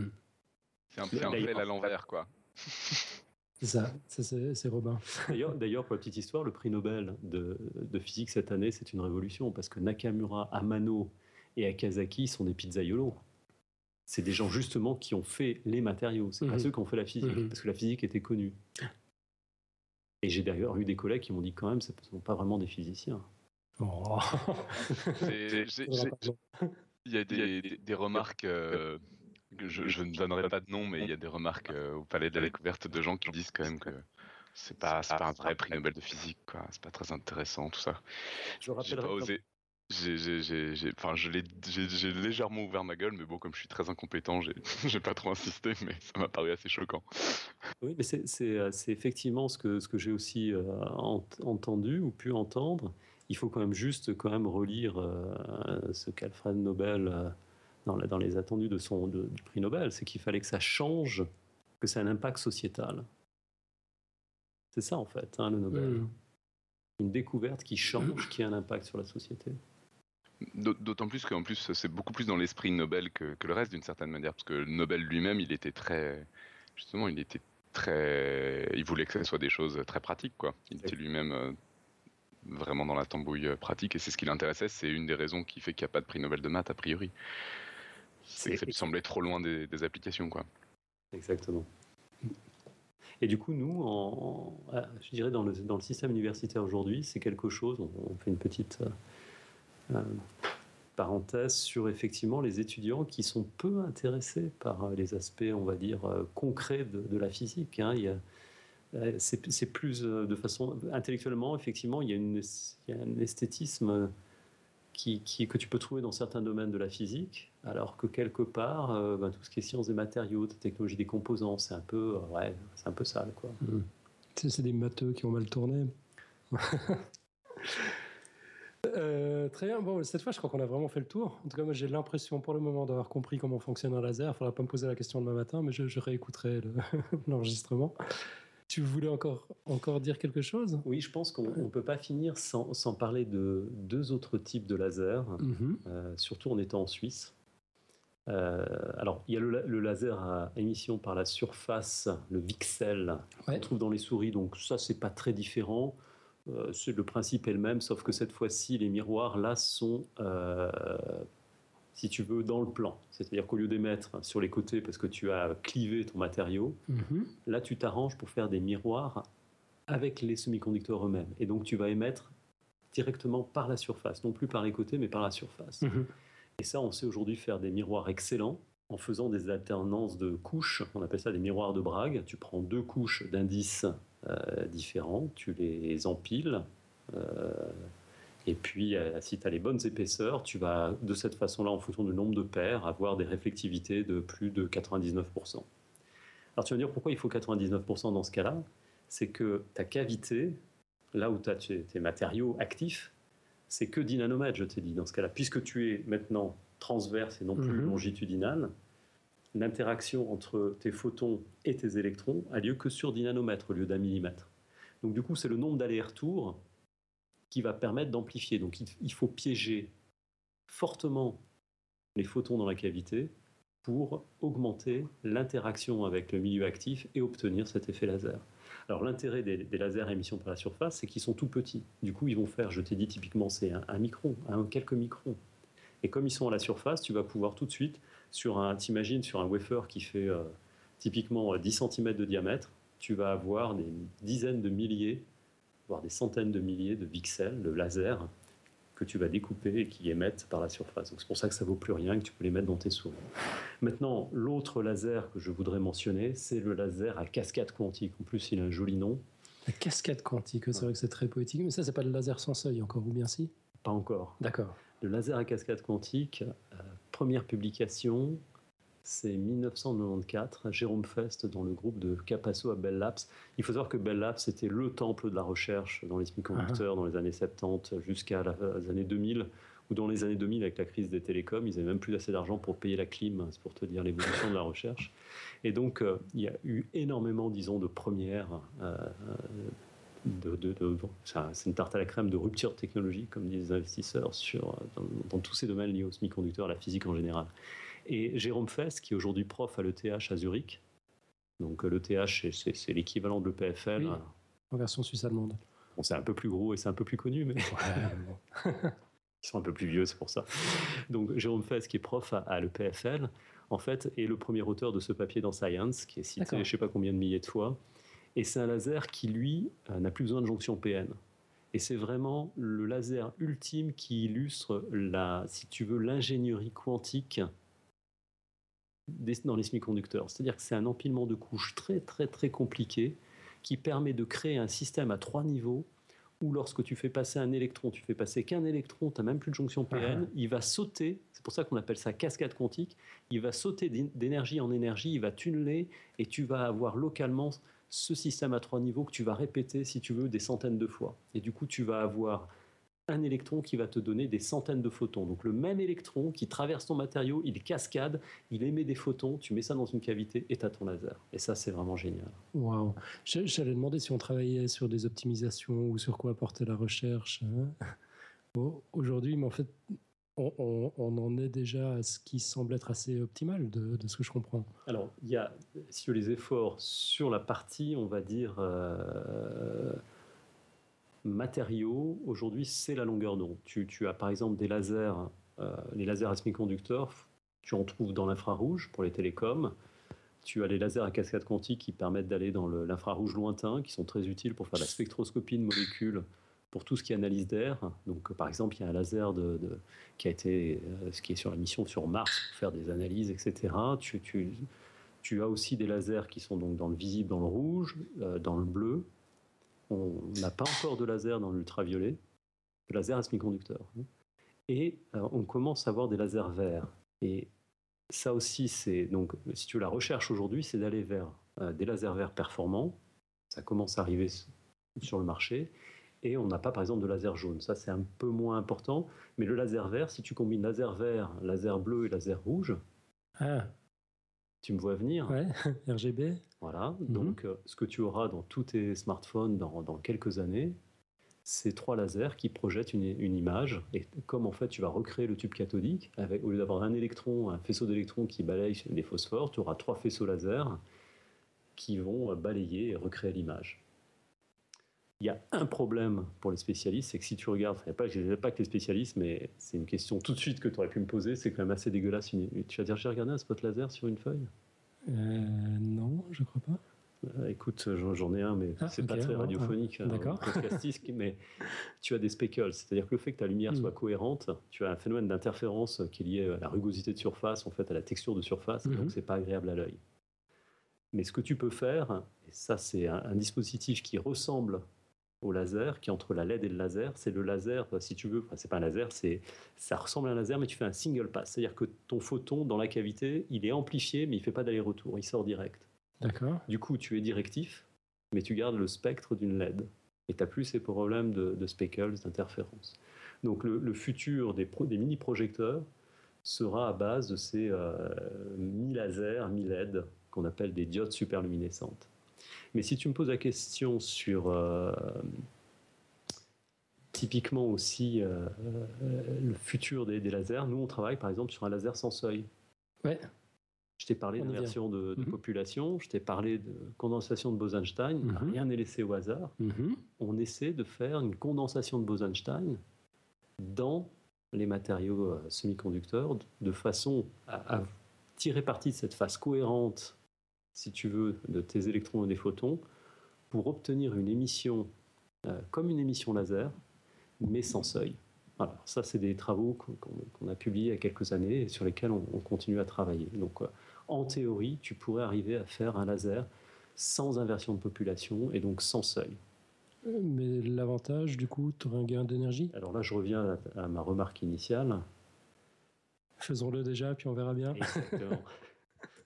C'est un, c'est un D'ailleurs- fait à l'envers, quoi. C'est ça, ça, c'est c'est Robin. (laughs) D'ailleurs, d'ailleurs, pour la petite histoire, le prix Nobel de, de physique cette année, c'est une révolution, parce que Nakamura, Amano et Akazaki sont des pizzaiolos. C'est des gens justement qui ont fait les matériaux, c'est pas Mhm. ceux qui ont fait la physique, Mhm. parce que la physique était connue. Et j'ai d'ailleurs eu des collègues qui m'ont dit quand même, ce ne sont pas vraiment des physiciens. Oh. (laughs) Il y a des, des- des remarques, euh, que je, je ne donnerai pas de nom, mais il y a des remarques euh, au Palais de la Découverte de gens qui disent quand même que c'est pas, pas un vrai prix Nobel de physique, quoi. C'est pas très intéressant, tout ça. Je rappellerai pas osé. J'ai, enfin, j'ai légèrement ouvert ma gueule, mais bon, comme je suis très incompétent, j'ai (laughs) pas trop insisté, mais ça m'a paru assez choquant. Oui, mais c'est effectivement ce que, ce que j'ai aussi euh, entendu ou pu entendre. Il faut quand même juste quand même relire euh, ce qu'Alfred Nobel, euh, dans, dans, les attendus de son, du prix Nobel, c'est qu'il fallait que ça change, que ça ait un impact sociétal. C'est ça en fait, hein, le Nobel. Mmh. Une découverte qui change, qui a un impact sur la société. D'autant plus qu'en plus, c'est beaucoup plus dans l'esprit Nobel que, le reste, d'une certaine manière, parce que Nobel lui-même, il était très. Justement, il était très. Il voulait que ce soit des choses très pratiques, quoi. Il était lui-même euh, vraiment dans la tambouille euh, pratique, et c'est ce qui l'intéressait. C'est une des raisons qui fait qu'il n'y a pas de prix Nobel de maths, a priori. C'est que ça lui semblait trop loin des, applications, quoi. Exactement. Et du coup, nous, en, je dirais dans le, dans le système universitaire aujourd'hui, c'est quelque chose, on, fait une petite euh, parenthèse sur effectivement les étudiants qui sont peu intéressés par euh, les aspects, on va dire, euh, concrets de, la physique. Hein. c'est plus de façon intellectuellement, effectivement, il y a, une, un esthétisme qui, que tu peux trouver dans certains domaines de la physique, alors que quelque part, ben, tout ce qui est sciences des matériaux, de technologie des composants, c'est un peu, ouais, c'est un peu sale, quoi. Mmh. C'est des matheux qui ont mal tourné. (laughs) Euh, très bien. Bon, cette fois, je crois qu'on a vraiment fait le tour. En tout cas, moi, j'ai l'impression pour le moment d'avoir compris comment fonctionne un laser. Il ne faudra pas me poser la question demain matin, mais je, réécouterai (laughs) l'enregistrement. tu voulais encore, encore dire quelque chose? Oui, je pense qu'on ne peut pas finir sans, sans, parler de deux autres types de lasers, mhm. euh, surtout en étant en Suisse. Euh, alors, il y a le, laser à émission par la surface, le VIXEL, qu'on trouve dans les souris. Donc ça, c'est pas très différent. Euh, le principe est le même, sauf que cette fois-ci, les miroirs là sont, euh, si tu veux, dans le plan. C'est-à-dire qu'au lieu d'émettre sur les côtés parce que tu as clivé ton matériau, mhm. là tu t'arranges pour faire des miroirs avec les semi-conducteurs eux-mêmes. Et donc tu vas émettre directement par la surface, non plus par les côtés, mais par la surface. Mhm. Et ça, on sait aujourd'hui faire des miroirs excellents en faisant des alternances de couches. On appelle ça des miroirs de Bragg. Tu prends deux couches d'indices différents, tu les empiles. Euh, et puis, euh, si tu as les bonnes épaisseurs, tu vas de cette façon-là, en fonction du nombre de paires, avoir des réflectivités de plus de 99%. Alors tu vas me dire pourquoi il faut 99% dans ce cas-là? C'est que ta cavité, là où tu as tes matériaux actifs, c'est que 10 nanomètres, je t'ai dit, dans ce cas-là. Puisque tu es maintenant transverse et non plus mhm. longitudinal, l'interaction entre tes photons et tes électrons a lieu que sur 10 nanomètres au lieu d'un millimètre. Donc du coup, c'est le nombre d'allers-retours qui va permettre d'amplifier. Donc il faut piéger fortement les photons dans la cavité pour augmenter l'interaction avec le milieu actif et obtenir cet effet laser. Alors l'intérêt des, lasers à émission par la surface, c'est qu'ils sont tout petits. Du coup, ils vont faire, je t'ai dit typiquement, c'est un, micron, quelques microns. Et comme ils sont à la surface, tu vas pouvoir tout de suite sur un, t'imagines sur un wafer qui fait euh, typiquement 10 euh, cm de diamètre, tu vas avoir des dizaines de milliers, voire des centaines de milliers de pixels, de lasers, que tu vas découper et qui émettent par la surface. Donc c'est pour ça que ça vaut plus rien, que tu peux les mettre dans tes souris. Maintenant, l'autre laser que je voudrais mentionner, c'est le laser à cascade quantique. En plus, il a un joli nom. La cascade quantique, c'est vrai que c'est très poétique, mais ça, c'est pas le laser sans seuil encore, ou bien si? Pas encore. D'accord. Le laser à cascade quantique, première publication, c'est 1994, Jérôme Fest dans le groupe de Capasso à Bell Labs. Il faut savoir que Bell Labs c'était le temple de la recherche dans les semi-conducteurs ah. dans les années 70 jusqu'à les années 2000, ou dans les années 2000 avec la crise des télécoms, ils n'avaient même plus assez d'argent pour payer la clim, c'est pour te dire l'évolution de la recherche. Et donc euh, il y a eu énormément, disons, de premières. Euh, de, c'est une tarte à la crème de rupture technologique, comme disent les investisseurs, sur, dans, tous ces domaines liés aux semi-conducteurs, à la physique en général. Et Jérôme Fess, qui est aujourd'hui prof à l'ETH à Zurich, donc euh, l'ETH, c'est l'équivalent de l'EPFL. en version suisse-allemande. Bon, c'est un peu plus gros et c'est un peu plus connu, mais. (laughs) Ils sont un peu plus vieux, c'est pour ça. Donc Jérôme Fess, qui est prof à, l'EPFL, en fait, est le premier auteur de ce papier dans Science, qui est cité je ne sais pas combien de milliers de fois. Et c'est un laser qui, lui, euh, n'a plus besoin de jonction PN. Et c'est vraiment le laser ultime qui illustre, la, si tu veux, l'ingénierie quantique dans les semi-conducteurs. C'est-à-dire que c'est un empilement de couches très très très compliqué qui permet de créer un système à trois niveaux ou lorsque tu fais passer un électron, tu fais passer qu'un électron, tu n'as même plus de jonction PN, il va sauter, c'est pour ça qu'on appelle ça cascade quantique, il va sauter d'énergie en énergie, il va tunneler et tu vas avoir localement ce système à trois niveaux que tu vas répéter, si tu veux, des centaines de fois. Et du coup, tu vas avoir un électron qui va te donner des centaines de photons. Donc le même électron qui traverse ton matériau, il cascade, il émet des photons, tu mets ça dans une cavité et tu as ton laser. Et ça, c'est vraiment génial. Waouh J'allais demander si on travaillait sur des optimisations ou sur quoi apporter la recherche. Hein. Aujourd'hui, en fait, on, en est déjà à ce qui semble être assez optimal de, ce que je comprends. Alors, il y a, sur les efforts sur la partie, on va dire, euh, matériaux, aujourd'hui, c'est la longueur d'onde. Tu, as par exemple des lasers, euh, les lasers à semi-conducteurs, tu en trouves dans l'infrarouge pour les télécoms. Tu as les lasers à cascade quantique qui permettent d'aller dans l'infrarouge lointain, qui sont très utiles pour faire la spectroscopie de molécules, pour tout ce qui est analyse d'air. Donc, par exemple, il y a un laser qui a été, euh, ce qui est sur la mission sur Mars pour faire des analyses, etc. Tu, as aussi des lasers qui sont donc dans le visible, dans le rouge, euh, dans le bleu, on n'a pas encore de laser dans l'ultraviolet, de laser à semi-conducteur. Et euh, on commence à avoir des lasers verts. Et ça aussi, c'est donc, si tu la recherche aujourd'hui, c'est d'aller vers euh, des lasers verts performants. Ça commence à arriver sur le marché. Et on n'a pas, par exemple, de laser jaune. Ça, c'est un peu moins important. Mais le laser vert, si tu combines laser vert, laser bleu et laser rouge, ah. Tu me vois venir Ouais, (laughs) RGB. Voilà, mhm. donc euh, ce que tu auras dans tous tes smartphones dans, quelques années, c'est trois lasers qui projettent une, image. Et comme en fait tu vas recréer le tube cathodique, avec, au lieu d'avoir un électron, un faisceau d'électrons qui balaye les phosphores, tu auras trois faisceaux laser qui vont balayer et recréer l'image. Il y a un problème pour les spécialistes, c'est que si tu regardes, il n'y a pas, pas que les spécialistes, mais c'est une question tout de suite que tu aurais pu me poser, c'est quand même assez dégueulasse. Tu vas dire, j'ai regardé un spot laser sur une feuille? Euh, Non, je crois pas. Euh, écoute, j'en ai un, mais ah, c'est pas très radiophonique, hein, D'accord. (laughs) mais tu as des speckles, c'est-à-dire que le fait que ta lumière soit hmm. cohérente, tu as un phénomène d'interférence qui est lié à la rugosité de surface, en fait, à la texture de surface, donc hmm. c'est pas agréable à l'œil. Mais ce que tu peux faire, et ça c'est un dispositif qui ressemble au laser, qui entre la LED et le laser, c'est le laser, si tu veux, c'est pas un laser, c'est, ça ressemble à un laser, mais tu fais un single pass. C'est-à-dire que ton photon dans la cavité, il est amplifié, mais il fait pas d'aller-retour, il sort direct. D'accord. Du coup, tu es directif, mais tu gardes le spectre d'une LED. Et tu n'as plus ces problèmes de, speckles, d'interférences. Donc le, futur des, des mini-projecteurs sera à base de ces euh, mi-lasers, mi-LED, qu'on appelle des diodes superluminescentes. Mais si tu me poses la question sur euh, typiquement aussi euh, le futur des, lasers, nous on travaille par exemple sur un laser sans seuil. Ouais. Je t'ai parlé d'inversion de, de mhm. population, je t'ai parlé de condensation de Bose-Einstein, mhm. rien n'est laissé au hasard. Mhm. On essaie de faire une condensation de Bose-Einstein dans les matériaux euh, semi-conducteurs de façon à, tirer parti de cette phase cohérente si tu veux, de tes électrons et des photons pour obtenir une émission euh, comme une émission laser, mais sans seuil. Voilà, ça, c'est des travaux qu'on a publiés il y a quelques années et sur lesquels on, continue à travailler. Donc, euh, en théorie, tu pourrais arriver à faire un laser sans inversion de population et donc sans seuil. Mais l'avantage, du coup, tu aurais un gain d'énergie? Alors là, je reviens à, à ma remarque initiale. Faisons-le déjà, puis on verra bien. Exactement. (laughs)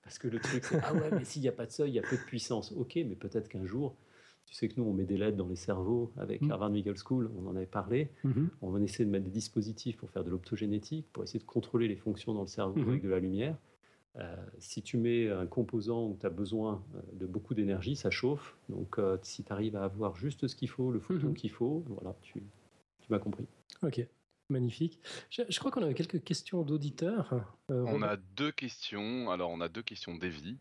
Parce que le truc, c'est ah ouais, mais s'il n'y a pas de seuil, il y a peu de puissance. Ok, mais peut-être qu'un jour, tu sais que nous, on met des LED dans les cerveaux avec mm. Harvard Medical School, on en avait parlé. Mm-hmm. On essaie de mettre des dispositifs pour faire de l'optogénétique, pour essayer de contrôler les fonctions dans le cerveau mm-hmm. avec de la lumière. Euh, si tu mets un composant où tu as besoin euh, de beaucoup d'énergie, ça chauffe. Donc, euh, si tu arrives à avoir juste ce qu'il faut, le photon mm-hmm. qu'il faut, voilà, tu, tu m'as compris. Ok. Magnifique. Je, crois qu'on avait quelques questions d'auditeurs. Euh, on a deux questions. Alors, on a deux questions d'Evie.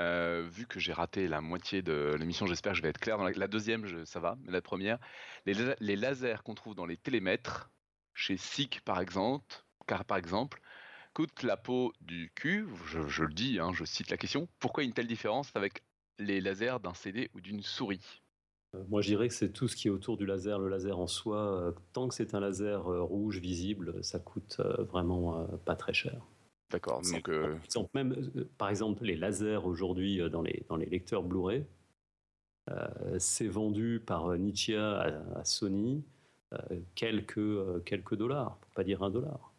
Euh, vu que j'ai raté la moitié de l'émission, j'espère que je vais être clair. Dans la, deuxième, ça va, mais la première, les, lasers qu'on trouve dans les télémètres, chez SICK par exemple, car par exemple, coûtent la peau du cul. Je, le dis, hein, je cite la question. Pourquoi une telle différence avec les lasers d'un CD ou d'une souris? Moi, je dirais que c'est tout ce qui est autour du laser. Le laser en soi, euh, tant que c'est un laser euh, rouge visible, ça coûte vraiment pas très cher. D'accord. Donc, même, par exemple, les lasers aujourd'hui dans les, dans les lecteurs Blu-ray, c'est vendu par Nietzsche à, Sony quelques, quelques dollars, pour pas dire un dollar.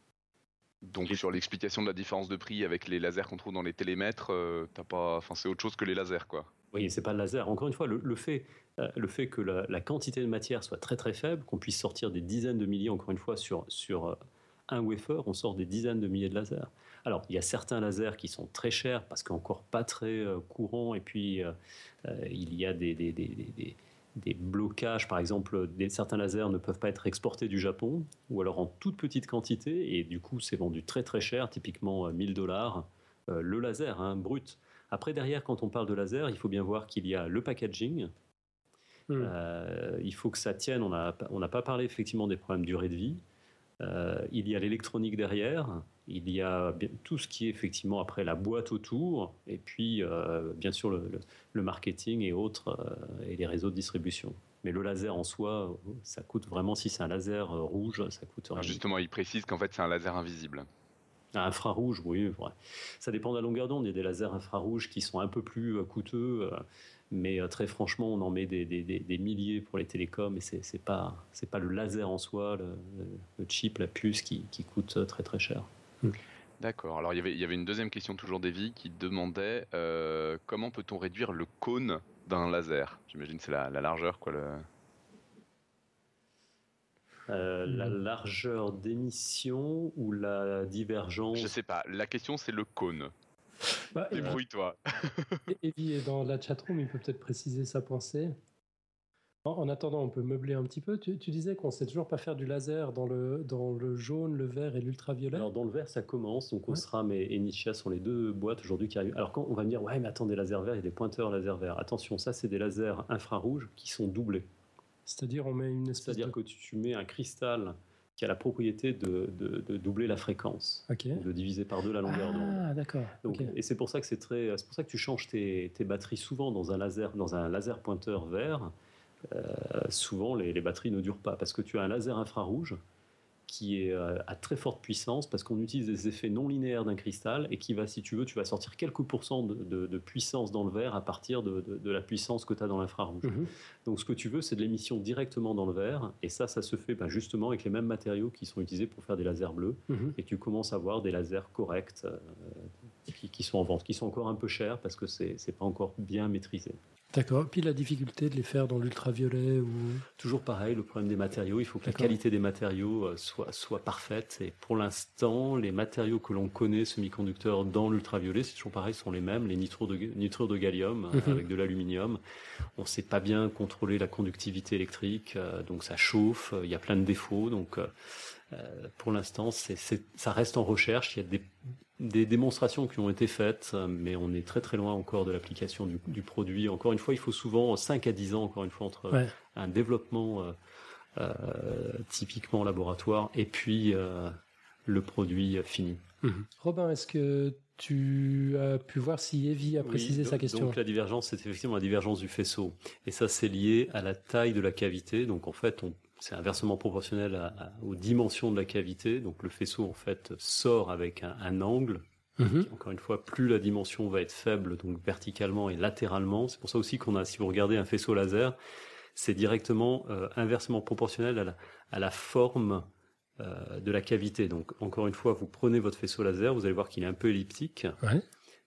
Donc sur l'explication de la différence de prix avec les lasers qu'on trouve dans les télémètres, t'as pas, enfin c'est autre chose que les lasers quoi. Oui, c'est pas le laser. Encore une fois, le, fait, le fait que la, quantité de matière soit très très faible, qu'on puisse sortir des dizaines de milliers, encore une fois, sur, sur un wafer, on sort des dizaines de milliers de lasers. Alors, il y a certains lasers qui sont très chers parce qu'encore pas très euh, courants, et puis euh, euh, il y a des, des, des, des, blocages. Par exemple, certains lasers ne peuvent pas être exportés du Japon, ou alors en toute petite quantité, et du coup, c'est vendu très très cher, typiquement 1000 dollars, le laser, hein, brut. Après, derrière, quand on parle de laser, il faut bien voir qu'il y a le packaging, hmm. il faut que ça tienne. On n'a on pas parlé effectivement des problèmes de durée de vie. Euh, il y a l'électronique derrière, il y a tout ce qui est effectivement après la boîte autour, et puis euh, bien sûr le, marketing et autres, euh, et les réseaux de distribution. Mais le laser en soi, ça coûte vraiment, si c'est un laser rouge, ça coûte rien. Justement, il précise qu'en fait c'est un laser invisible. Infrarouge, oui, ça dépend de la longueur d'onde. Il y a des lasers infrarouges qui sont un peu plus coûteux. Mais euh, très franchement, on en met des, milliers pour les télécoms et c'est pas c'est pas le laser en soi, le, chip, la puce qui, coûte très très cher. Hmm. D'accord. Alors il y avait il y avait une deuxième question toujours d'Evie qui demandait euh, comment peut-on réduire le cône d'un laser? J'imagine c'est la, largeur quoi le. Euh, la hmm. largeur d'émission ou la divergence Je sais pas. La question c'est le cône. Bah, Débrouille-toi. (laughs) Evie est dans la chatroom, il peut peut-être préciser sa pensée. En, attendant, on peut meubler un petit peu. Tu, disais qu'on ne sait toujours pas faire du laser dans le, dans le jaune, le vert et l'ultraviolet. Alors dans le vert, ça commence. Donc Osram et, et Nichia sont les deux boîtes aujourd'hui qui arrivent. Alors quand on va me dire, ouais, mais attends, des lasers verts, il y a des pointeurs laser verts. Attention, ça, c'est des lasers infrarouges qui sont doublés. C'est-à-dire, on met une espèce C'est-à-dire que tu mets un cristal qui a la propriété de, de, doubler la fréquence, de diviser par deux la longueur d'onde. Ah, d'accord. Et c'est pour ça que c'est très, c'est pour ça que tu changes tes, tes, batteries souvent dans un laser, dans un laser pointeur vert. Euh, souvent, les, les, batteries ne durent pas parce que tu as un laser infrarouge qui est euh, à très forte puissance parce qu'on utilise des effets non linéaires d'un cristal et qui va, si tu veux, tu vas sortir quelques pourcents de, puissance dans le verre à partir de, la puissance que tu as dans l'infrarouge. Mhm. Donc ce que tu veux, c'est de l'émission directement dans le verre et ça, ça se fait bah, justement avec les mêmes matériaux qui sont utilisés pour faire des lasers bleus mhm. et tu commences à avoir des lasers corrects euh, qui, qui, sont en vente, qui sont encore un peu chers parce que c'est pas encore bien maîtrisé. D'accord. Puis la difficulté de les faire dans l'ultraviolet ou toujours pareil, le problème des matériaux. Il faut que la qualité des matériaux euh, soit soit parfaite. Et pour l'instant, les matériaux que l'on connaît semi-conducteurs dans l'ultraviolet, c'est toujours pareil, sont les mêmes, les nitrures de nitrures de gallium euh, mhm. avec de l'aluminium. On ne sait pas bien contrôler la conductivité électrique, euh, donc ça chauffe. Il y a plein de défauts. Donc pour l'instant, ça reste en recherche. Il y a des des démonstrations qui ont été faites, mais on est très très loin encore de l'application du, produit. Encore une fois, il faut souvent 5 à 10 ans, encore une fois, entre un développement euh, euh, typiquement en laboratoire et puis euh, le produit fini. Mhm. Robin, est-ce que tu as pu voir si Evie a précisé sa question? Donc la divergence, c'est effectivement la divergence du faisceau. Et ça, c'est lié à la taille de la cavité. Donc en fait, on c'est inversement proportionnel aux dimensions de la cavité. Donc le faisceau en fait sort avec un, angle. Mhm. Encore une fois, plus la dimension va être faible, donc verticalement et latéralement. C'est pour ça aussi qu'on a, si vous regardez un faisceau laser, c'est directement euh, inversement proportionnel à la, forme euh, de la cavité. Donc encore une fois, vous prenez votre faisceau laser, vous allez voir qu'il est un peu elliptique.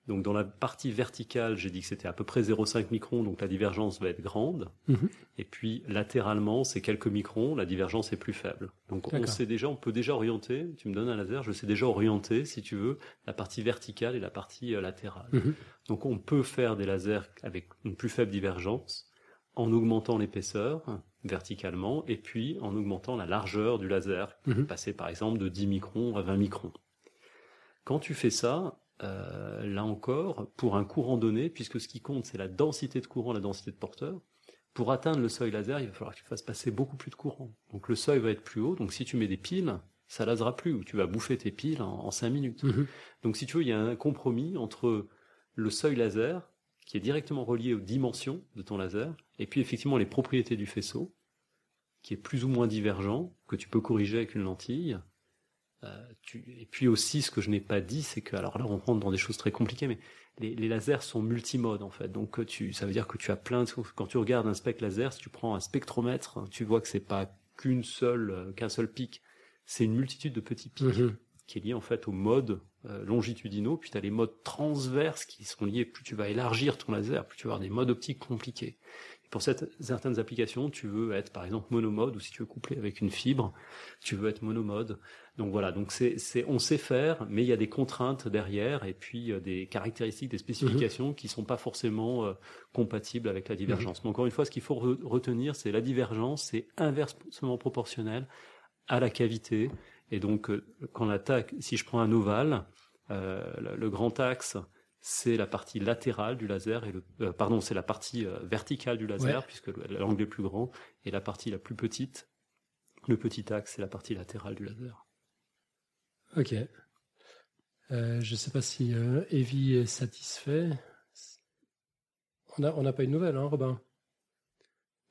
Donc dans la partie verticale, j'ai dit que c'était à peu près 0,5 microns, donc la divergence va être grande. Mhm. Et puis latéralement, c'est quelques microns, la divergence est plus faible. Donc on sait déjà, on peut déjà orienter. Tu me donnes un laser, je sais déjà orienter, si tu veux, la partie verticale et la partie euh, latérale. Mhm. Donc on peut faire des lasers avec une plus faible divergence en augmentant l'épaisseur verticalement et puis en augmentant la largeur du laser, mhm. passer par exemple de 10 microns à 20 microns. Quand tu fais ça, euh, là encore, pour un courant donné, puisque ce qui compte, c'est la densité de courant, la densité de porteur, pour atteindre le seuil laser, il va falloir que tu fasses passer beaucoup plus de courant. Donc le seuil va être plus haut, donc si tu mets des piles, ça lasera plus, ou tu vas bouffer tes piles en, 5 minutes. Mhm. Donc si tu veux, il y a un compromis entre le seuil laser, qui est directement relié aux dimensions de ton laser, et puis effectivement les propriétés du faisceau, qui est plus ou moins divergent, que tu peux corriger avec une lentille, et puis aussi, ce que je n'ai pas dit, c'est que, alors là, on rentre dans des choses très compliquées, mais les, lasers sont multimodes en fait. Donc tu, ça veut dire que tu as plein de quand tu regardes un spectre laser, si tu prends un spectromètre, tu vois que c'est pas qu'une seule, qu'un seul pic, c'est une multitude de petits pics mhm. qui est lié en fait aux modes euh, longitudinaux. Puis tu as les modes transverses qui sont liés. Plus tu vas élargir ton laser, plus tu vas avoir des modes optiques compliqués. Pour cette, certaines applications, tu veux être par exemple monomode ou si tu veux coupler avec une fibre, tu veux être monomode. Donc voilà, donc c'est, on sait faire, mais il y a des contraintes derrière et puis euh, des caractéristiques, des spécifications qui mhm. qui sont pas forcément euh, compatibles avec la divergence. Mais encore une fois, ce qu'il faut retenir, c'est la divergence, c'est inversement proportionnel à la cavité. Et donc, euh, quand l'attaque, si je prends un ovale, le, grand axe, c'est la partie latérale du laser et le, pardon, c'est la partie verticale du laser puisque l'angle est plus grand et la partie la plus petite, le petit axe, c'est la partie latérale du laser. Ok. Euh, je ne sais pas si euh, Evie est satisfait. On n'a on pas une nouvelle, hein, Robin?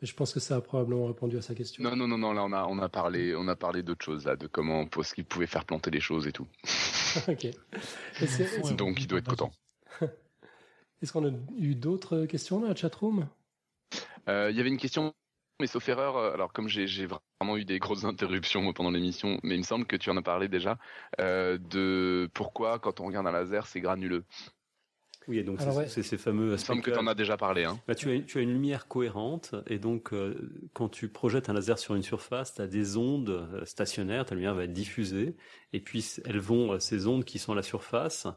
Mais je pense que ça a probablement répondu à sa question. Non, non, non, non. Là, on a, on a parlé, on a parlé d'autres choses là, de comment, ce qu'il pouvait faire planter les choses et tout. (laughs) ok. Donc, il doit être content. Est-ce qu'on a eu d'autres questions dans la chatroom? Euh, Il y avait une question mais sauf erreur, euh, alors comme j'ai vraiment eu des grosses (laughs) interruptions pendant l'émission, mais il me semble que tu en as parlé déjà, euh, de pourquoi quand on regarde un laser c'est granuleux. Oui, et donc c'est ces fameux. Il me semble que tu en as déjà parlé. Hein. Bah, tu, as, tu as une lumière cohérente, et donc euh, quand tu projettes un laser sur une surface, tu as des ondes stationnaires, ta lumière va être diffusée, et puis elles vont, ces ondes qui sont à la surface,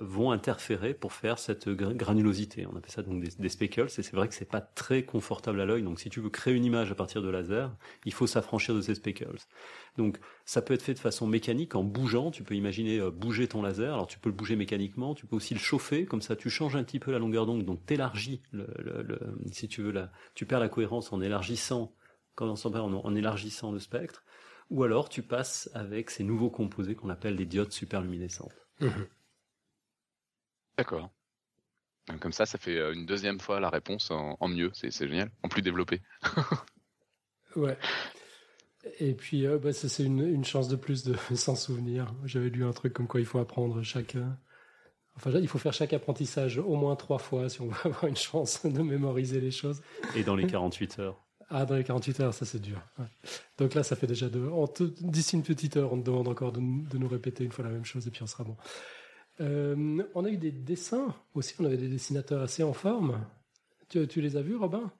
vont interférer pour faire cette granulosité. On appelle ça donc des, speckles, et c'est vrai que c'est pas très confortable à l'œil. Donc si tu veux créer une image à partir de laser, il faut s'affranchir de ces speckles. Donc ça peut être fait de façon mécanique en bougeant. Tu peux imaginer euh, bouger ton laser. Alors tu peux le bouger mécaniquement. Tu peux aussi le chauffer. Comme ça, tu changes un petit peu la longueur d'onde. Donc t'élargis le, le, si tu veux la, tu perds la cohérence en élargissant, quand on en, en élargissant le spectre. Ou alors tu passes avec ces nouveaux composés qu'on appelle des diodes superluminescentes. Mmh. D'accord. Comme ça, ça fait euh, une deuxième fois la réponse en, mieux. C'est génial. En plus développé. (laughs) ouais. Et puis, euh, bah, c'est une, chance de plus de (laughs) s'en souvenir. J'avais lu un truc comme quoi il faut apprendre chaque. Enfin, il faut faire chaque apprentissage au moins trois fois si on (laughs) veut avoir une chance de mémoriser les choses. Et dans les 48 heures. Ah, dans les 48 heures, ça c'est dur. Donc là, ça fait déjà deux. D'ici une petite heure, on te demande encore de, de, nous répéter une fois la même chose et puis on sera bon. Euh, on a eu des dessins aussi, on avait des dessinateurs assez en forme. Tu, les as vus, Robin?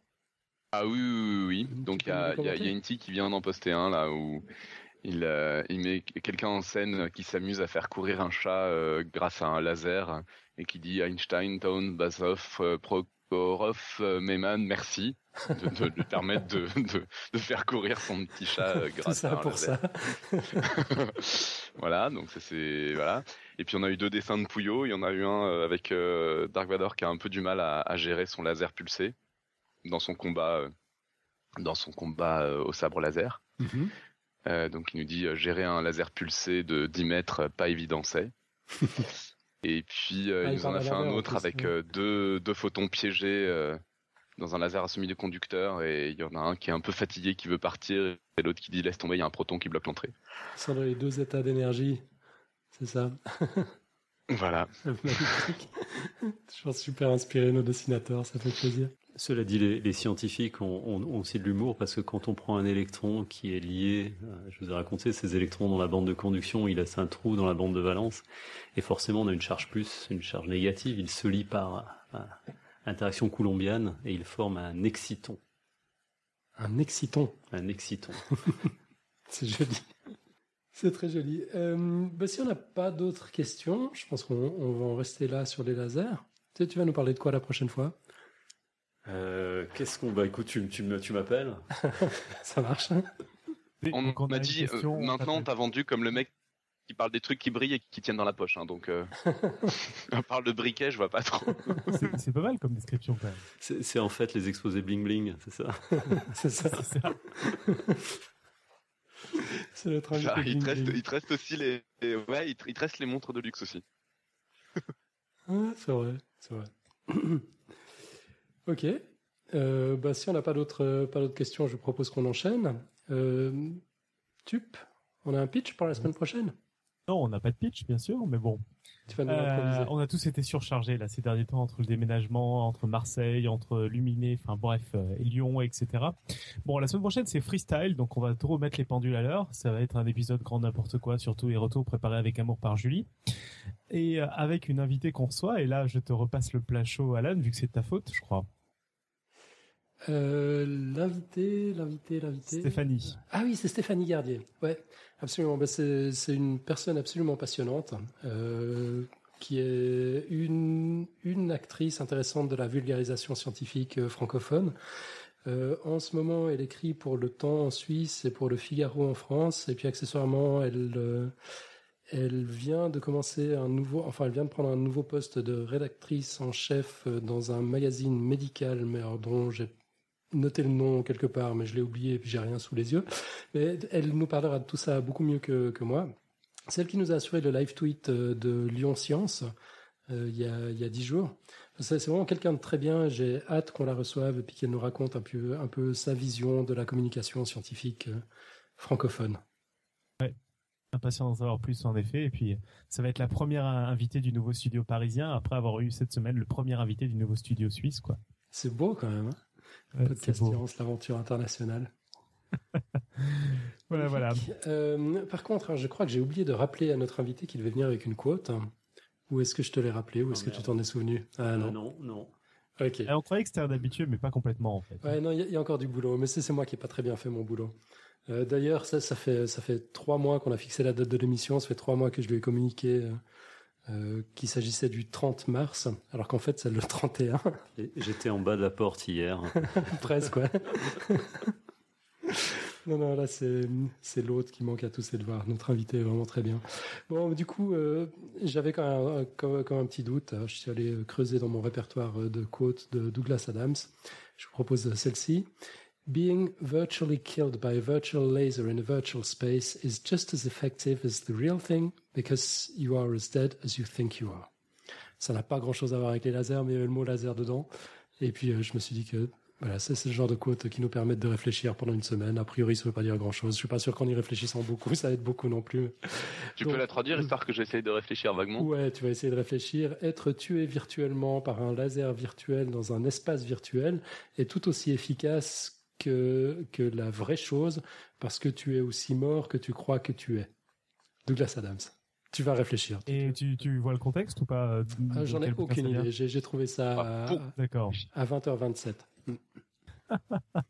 Ah oui, oui, oui. Donc il y a, y, a, Inti qui vient d'en poster un là où il, euh, il met quelqu'un en scène qui s'amuse à faire courir un chat euh, grâce à un laser et qui dit Einstein, Town, Basov, Prokhorov, Meyman, merci de, lui permettre de, de, faire courir son petit chat (laughs) grâce ça à un pour laser. ça. (laughs) voilà, donc c'est voilà. Et puis on a eu deux dessins de Pouillot. Il y en a eu un euh, avec euh, Dark Vador qui a un peu du mal à, gérer son laser pulsé dans son combat, euh, dans son combat au sabre laser. Mhm. donc il nous dit gérer un laser pulsé de 10 mètres, pas évident c'est. (laughs) Et puis ah, il nous en a fait un autre avec deux, deux photons piégés dans un laser à semi-conducteur et il y en a un qui est un peu fatigué qui veut partir et l'autre qui dit laisse tomber, il y a un proton qui bloque l'entrée. Ce sont les deux états d'énergie c'est ça. Voilà. (laughs) Magnifique. (laughs) Pense super inspiré nos dessinateurs, ça fait plaisir. Cela dit, les, scientifiques ont, aussi de l'humour parce que quand on prend un électron qui est lié, euh, je vous ai raconté, ces électrons dans la bande de conduction, il laisse un trou dans la bande de valence et forcément on a une charge plus, une charge négative, il se lie par euh, interaction coulombienne et il forme un exciton. Un exciton Un exciton. (laughs) C'est joli. C'est très joli. Euh, bah, si on n'a pas d'autres questions, je pense qu'on va en rester là sur les lasers. Tu, vas nous parler de quoi la prochaine fois? Euh, Qu'est-ce qu'on va Écoute, tu, tu m'appelles? (laughs) Ça marche. On, m'a dit, euh, maintenant, t'as vendu comme le mec qui parle des trucs qui brillent et qui tiennent dans la poche. Hein, donc, on parle de briquet, je vois pas trop. c'est pas mal comme description quand même. C'est en fait les exposés bling bling, c'est ça? (laughs) C'est ça. ça. (laughs) (laughs) C'est le ah, il, te reste, il te reste aussi les, ouais, il te, reste les montres de luxe aussi. (laughs) c'est vrai, c'est vrai. ok. Euh, bah, si on n'a pas d'autres pas d'autres questions, je propose qu'on enchaîne. Euh, Tup, On a un pitch pour la semaine prochaine? Non, on n'a pas de pitch, bien sûr, mais bon. Euh, on a tous été surchargés là ces derniers temps entre le déménagement, entre Marseille, entre Luminé, enfin bref, euh, Lyon, etc. Bon, la semaine prochaine c'est freestyle, donc on va tout remettre les pendules à l'heure. Ça va être un épisode grand n'importe quoi, surtout les retours préparés avec amour par Julie et euh, avec une invitée qu'on reçoit. Et là, je te repasse le plat chaud, Alan, vu que c'est ta faute, je crois. L'invité, l'invité, l'invité. Stéphanie. Ah oui, c'est Stéphanie Gardier. Ouais. Absolument, bah, c'est une personne absolument passionnante, euh, qui est une, une actrice intéressante de la vulgarisation scientifique euh, francophone. Euh, en ce moment, elle écrit pour Le Temps en Suisse et pour Le Figaro en France, et puis accessoirement, elle, elle vient de commencer un nouveau, enfin, elle vient de prendre un nouveau poste de rédactrice en chef dans un magazine médical, mais dont j'ai noté le nom quelque part, mais je l'ai oublié et puis j'ai rien sous les yeux. Mais elle nous parlera de tout ça beaucoup mieux que, que moi. Celle qui nous a assuré le live tweet euh, de Lyon Science euh, il, y a, il y a dix jours. C'est vraiment quelqu'un de très bien. J'ai hâte qu'on la reçoive et puis qu'elle nous raconte un peu, un peu sa vision de la communication scientifique euh, francophone. Ouais. Impatient d'en savoir plus en effet. Et puis, ça va être la première invitée du nouveau studio parisien après avoir eu cette semaine le premier invité du nouveau studio suisse, quoi. C'est beau quand même. Hein podcast l'aventure internationale. (laughs) voilà, voilà. Euh, par contre, hein, je crois que j'ai oublié de rappeler à notre invité qu'il devait venir avec une quote. Ou est-ce que je te l'ai rappelé Ou est-ce que tu t'en es souvenu? Ah non. non, non. Ok. on croyait que c'était un habitué, mais pas complètement en fait. Ouais, non, il y, a encore du boulot, mais c'est moi qui n'ai pas très bien fait mon boulot. Euh, d'ailleurs, ça, ça fait ça fait trois mois qu'on a fixé la date de l'émission. Ça fait trois mois que je lui ai communiqué euh, euh, qu'il s'agissait du 30 mars, alors qu'en fait c'est le 31. J'étais en bas de la porte hier. (laughs) Presque, ouais. (laughs) non, non, là c'est l'autre qui manque à tous ces devoirs. Notre invité est vraiment très bien. Bon, du coup, euh, j'avais quand même, quand, un petit doute. Je suis allé creuser dans mon répertoire de quotes de Douglas Adams. Je vous propose celle-ci. Being virtually killed by a virtual laser in a virtual space is just as effective as the real thing because you are as dead as you think you are. Ça n'a pas grand chose à voir avec les lasers, mais il y avait le mot laser dedans. Et puis euh, je me suis dit que voilà, c'est le genre de quote qui nous permettent de réfléchir pendant une semaine. A priori, ça ne veut pas dire grand chose. Je suis pas sûr qu'en y réfléchissant beaucoup, (laughs) ça aide beaucoup non plus. Tu peux la traduire histoire que j'essaye de réfléchir vaguement? Ouais, tu vas essayer de réfléchir. Être tué virtuellement par un laser virtuel dans un espace virtuel est tout aussi efficace que, que la vraie chose parce que tu es aussi mort que tu crois que tu es. Douglas Adams. Tu vas réfléchir. Et tu, tu vois le contexte ou pas euh, ah, J'en ai aucune idée. J'ai trouvé ça ah, à, à 20h27. (laughs)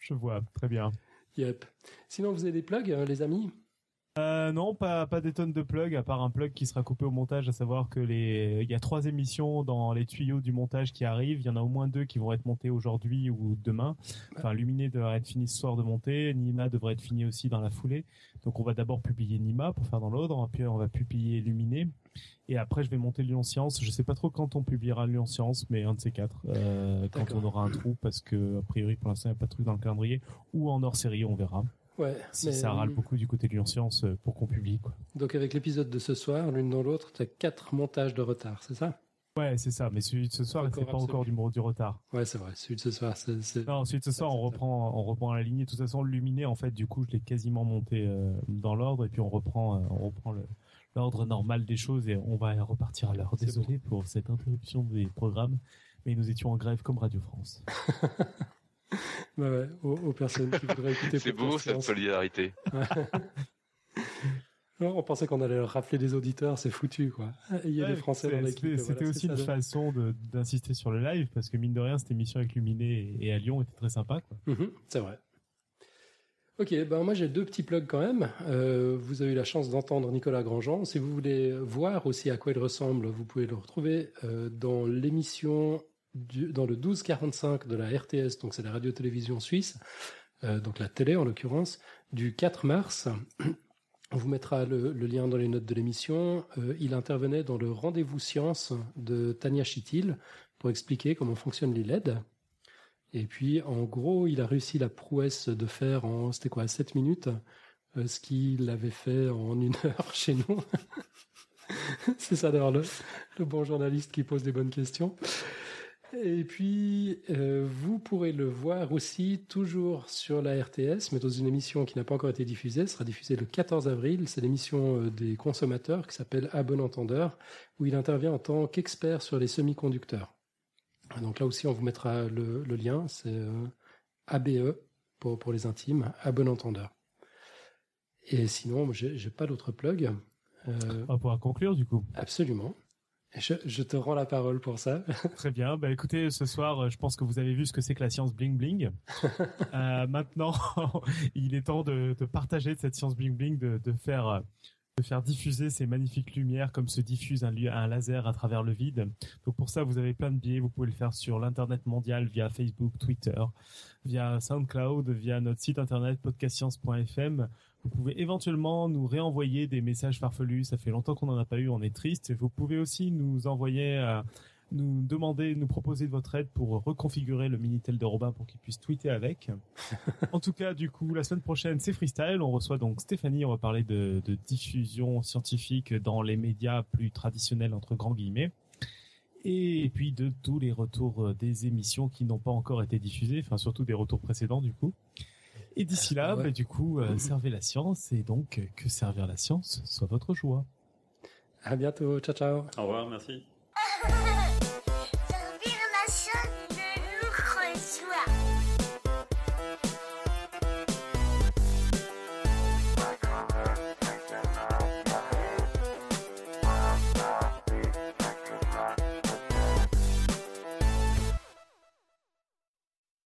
Je vois, très bien. Yep. Sinon, vous avez des plugs, euh, les amis? Euh, non, pas, pas des tonnes de plugs, à part un plug qui sera coupé au montage, à savoir que les, il y a trois émissions dans les tuyaux du montage qui arrivent. Il y en a au moins deux qui vont être montées aujourd'hui ou demain. Enfin, Luminé devrait être fini ce soir de monter. Nima devrait être fini aussi dans la foulée. Donc, on va d'abord publier Nima pour faire dans l'ordre. Puis, on va publier Luminé. Et après, je vais monter Lyon Science. Je sais pas trop quand on publiera Lyon Science, mais un de ces quatre, euh, quand on aura un trou, parce que, a priori, pour l'instant, il n'y a pas de truc dans le calendrier. Ou en hors série, on verra. Ouais, si ça râle beaucoup du côté de Science euh, pour qu'on publie. Quoi. Donc avec l'épisode de ce soir, l'une dans l'autre, tu as quatre montages de retard, c'est ça? Ouais, c'est ça. Mais celui de ce soir, c'est pas encore du, du retard. Ouais, c'est vrai. Celui de ce soir, c'est. Non, celui de ce soir, on reprend, on reprend la lignée. De toute façon, le luminé, en fait, du coup, je l'ai quasiment monté euh, dans l'ordre, et puis on reprend, euh, on reprend l'ordre normal des choses, et on va repartir à l'heure. Désolé pour cette interruption des programmes, mais nous étions en grève comme Radio France. (laughs) bah ouais, aux, personnes qui voudraient (laughs) écouter. C'est beau cette solidarité. (laughs) on pensait qu'on allait leur rafler des auditeurs, c'est foutu quoi. Il y a des Français dans l'équipe. C'était aussi une façon d'insister sur le live parce que mine de rien, cette émission avec Luminé et, à Lyon était très sympa. Mhm, c'est vrai. Ok, ben moi j'ai deux petits plugs quand même. Euh, vous avez eu la chance d'entendre Nicolas Grandjean. Si vous voulez voir aussi à quoi il ressemble, vous pouvez le retrouver euh, dans l'émission dans le 1245 de la RTS, donc c'est la radio-télévision suisse, euh, donc la télé en l'occurrence, du 4 mars. On vous mettra le, lien dans les notes de l'émission. Euh, il intervenait dans le rendez-vous science de Tania Chitil pour expliquer comment fonctionne l'ILED. Et puis, en gros, il a réussi la prouesse de faire en, c'était quoi, 7 minutes, euh, ce qu'il avait fait en une (laughs) heure chez nous. (laughs) C'est ça d'ailleurs le, le bon journaliste qui pose des bonnes questions. Et puis, euh, vous pourrez le voir aussi toujours sur la RTS, mais dans une émission qui n'a pas encore été diffusée. Ce sera diffusée le 14 avril. C'est l'émission euh, des consommateurs qui s'appelle À bon entendeur, où il intervient en tant qu'expert sur les semi-conducteurs. Donc là aussi, on vous mettra le, lien. C'est euh, ABE pour, pour les intimes, À bon entendeur. Et sinon, j'ai pas d'autres plugs. on va pouvoir conclure du coup. Absolument. Je, te rends la parole pour ça. (laughs) Très bien. Bah, écoutez, ce soir, euh, je pense que vous avez vu ce que c'est que la science bling bling. (laughs) Euh, maintenant, (laughs) il est temps de, partager cette science bling bling, de, faire de faire diffuser ces magnifiques lumières comme se diffuse un, un, laser à travers le vide. Donc pour ça, vous avez plein de biais. Vous pouvez le faire sur l'internet mondial via Facebook, Twitter, via SoundCloud, via notre site internet podcastscience.fm. Vous pouvez éventuellement nous réenvoyer des messages farfelus. Ça fait longtemps qu'on n'en a pas eu, on est triste. Vous pouvez aussi nous envoyer, euh, nous demander, nous proposer de votre aide pour reconfigurer le Minitel de Robin pour qu'il puisse tweeter avec. (laughs) en tout cas, du coup, la semaine prochaine, c'est freestyle. On reçoit donc Stéphanie. On va parler de, diffusion scientifique dans les médias plus traditionnels entre grands guillemets et puis de tous les retours des émissions qui n'ont pas encore été diffusées, enfin surtout des retours précédents du coup. Et d'ici là, bah, du coup, euh, servez la science et donc que servir la science soit votre joie. À bientôt. Ciao, ciao. Au revoir, merci. (laughs)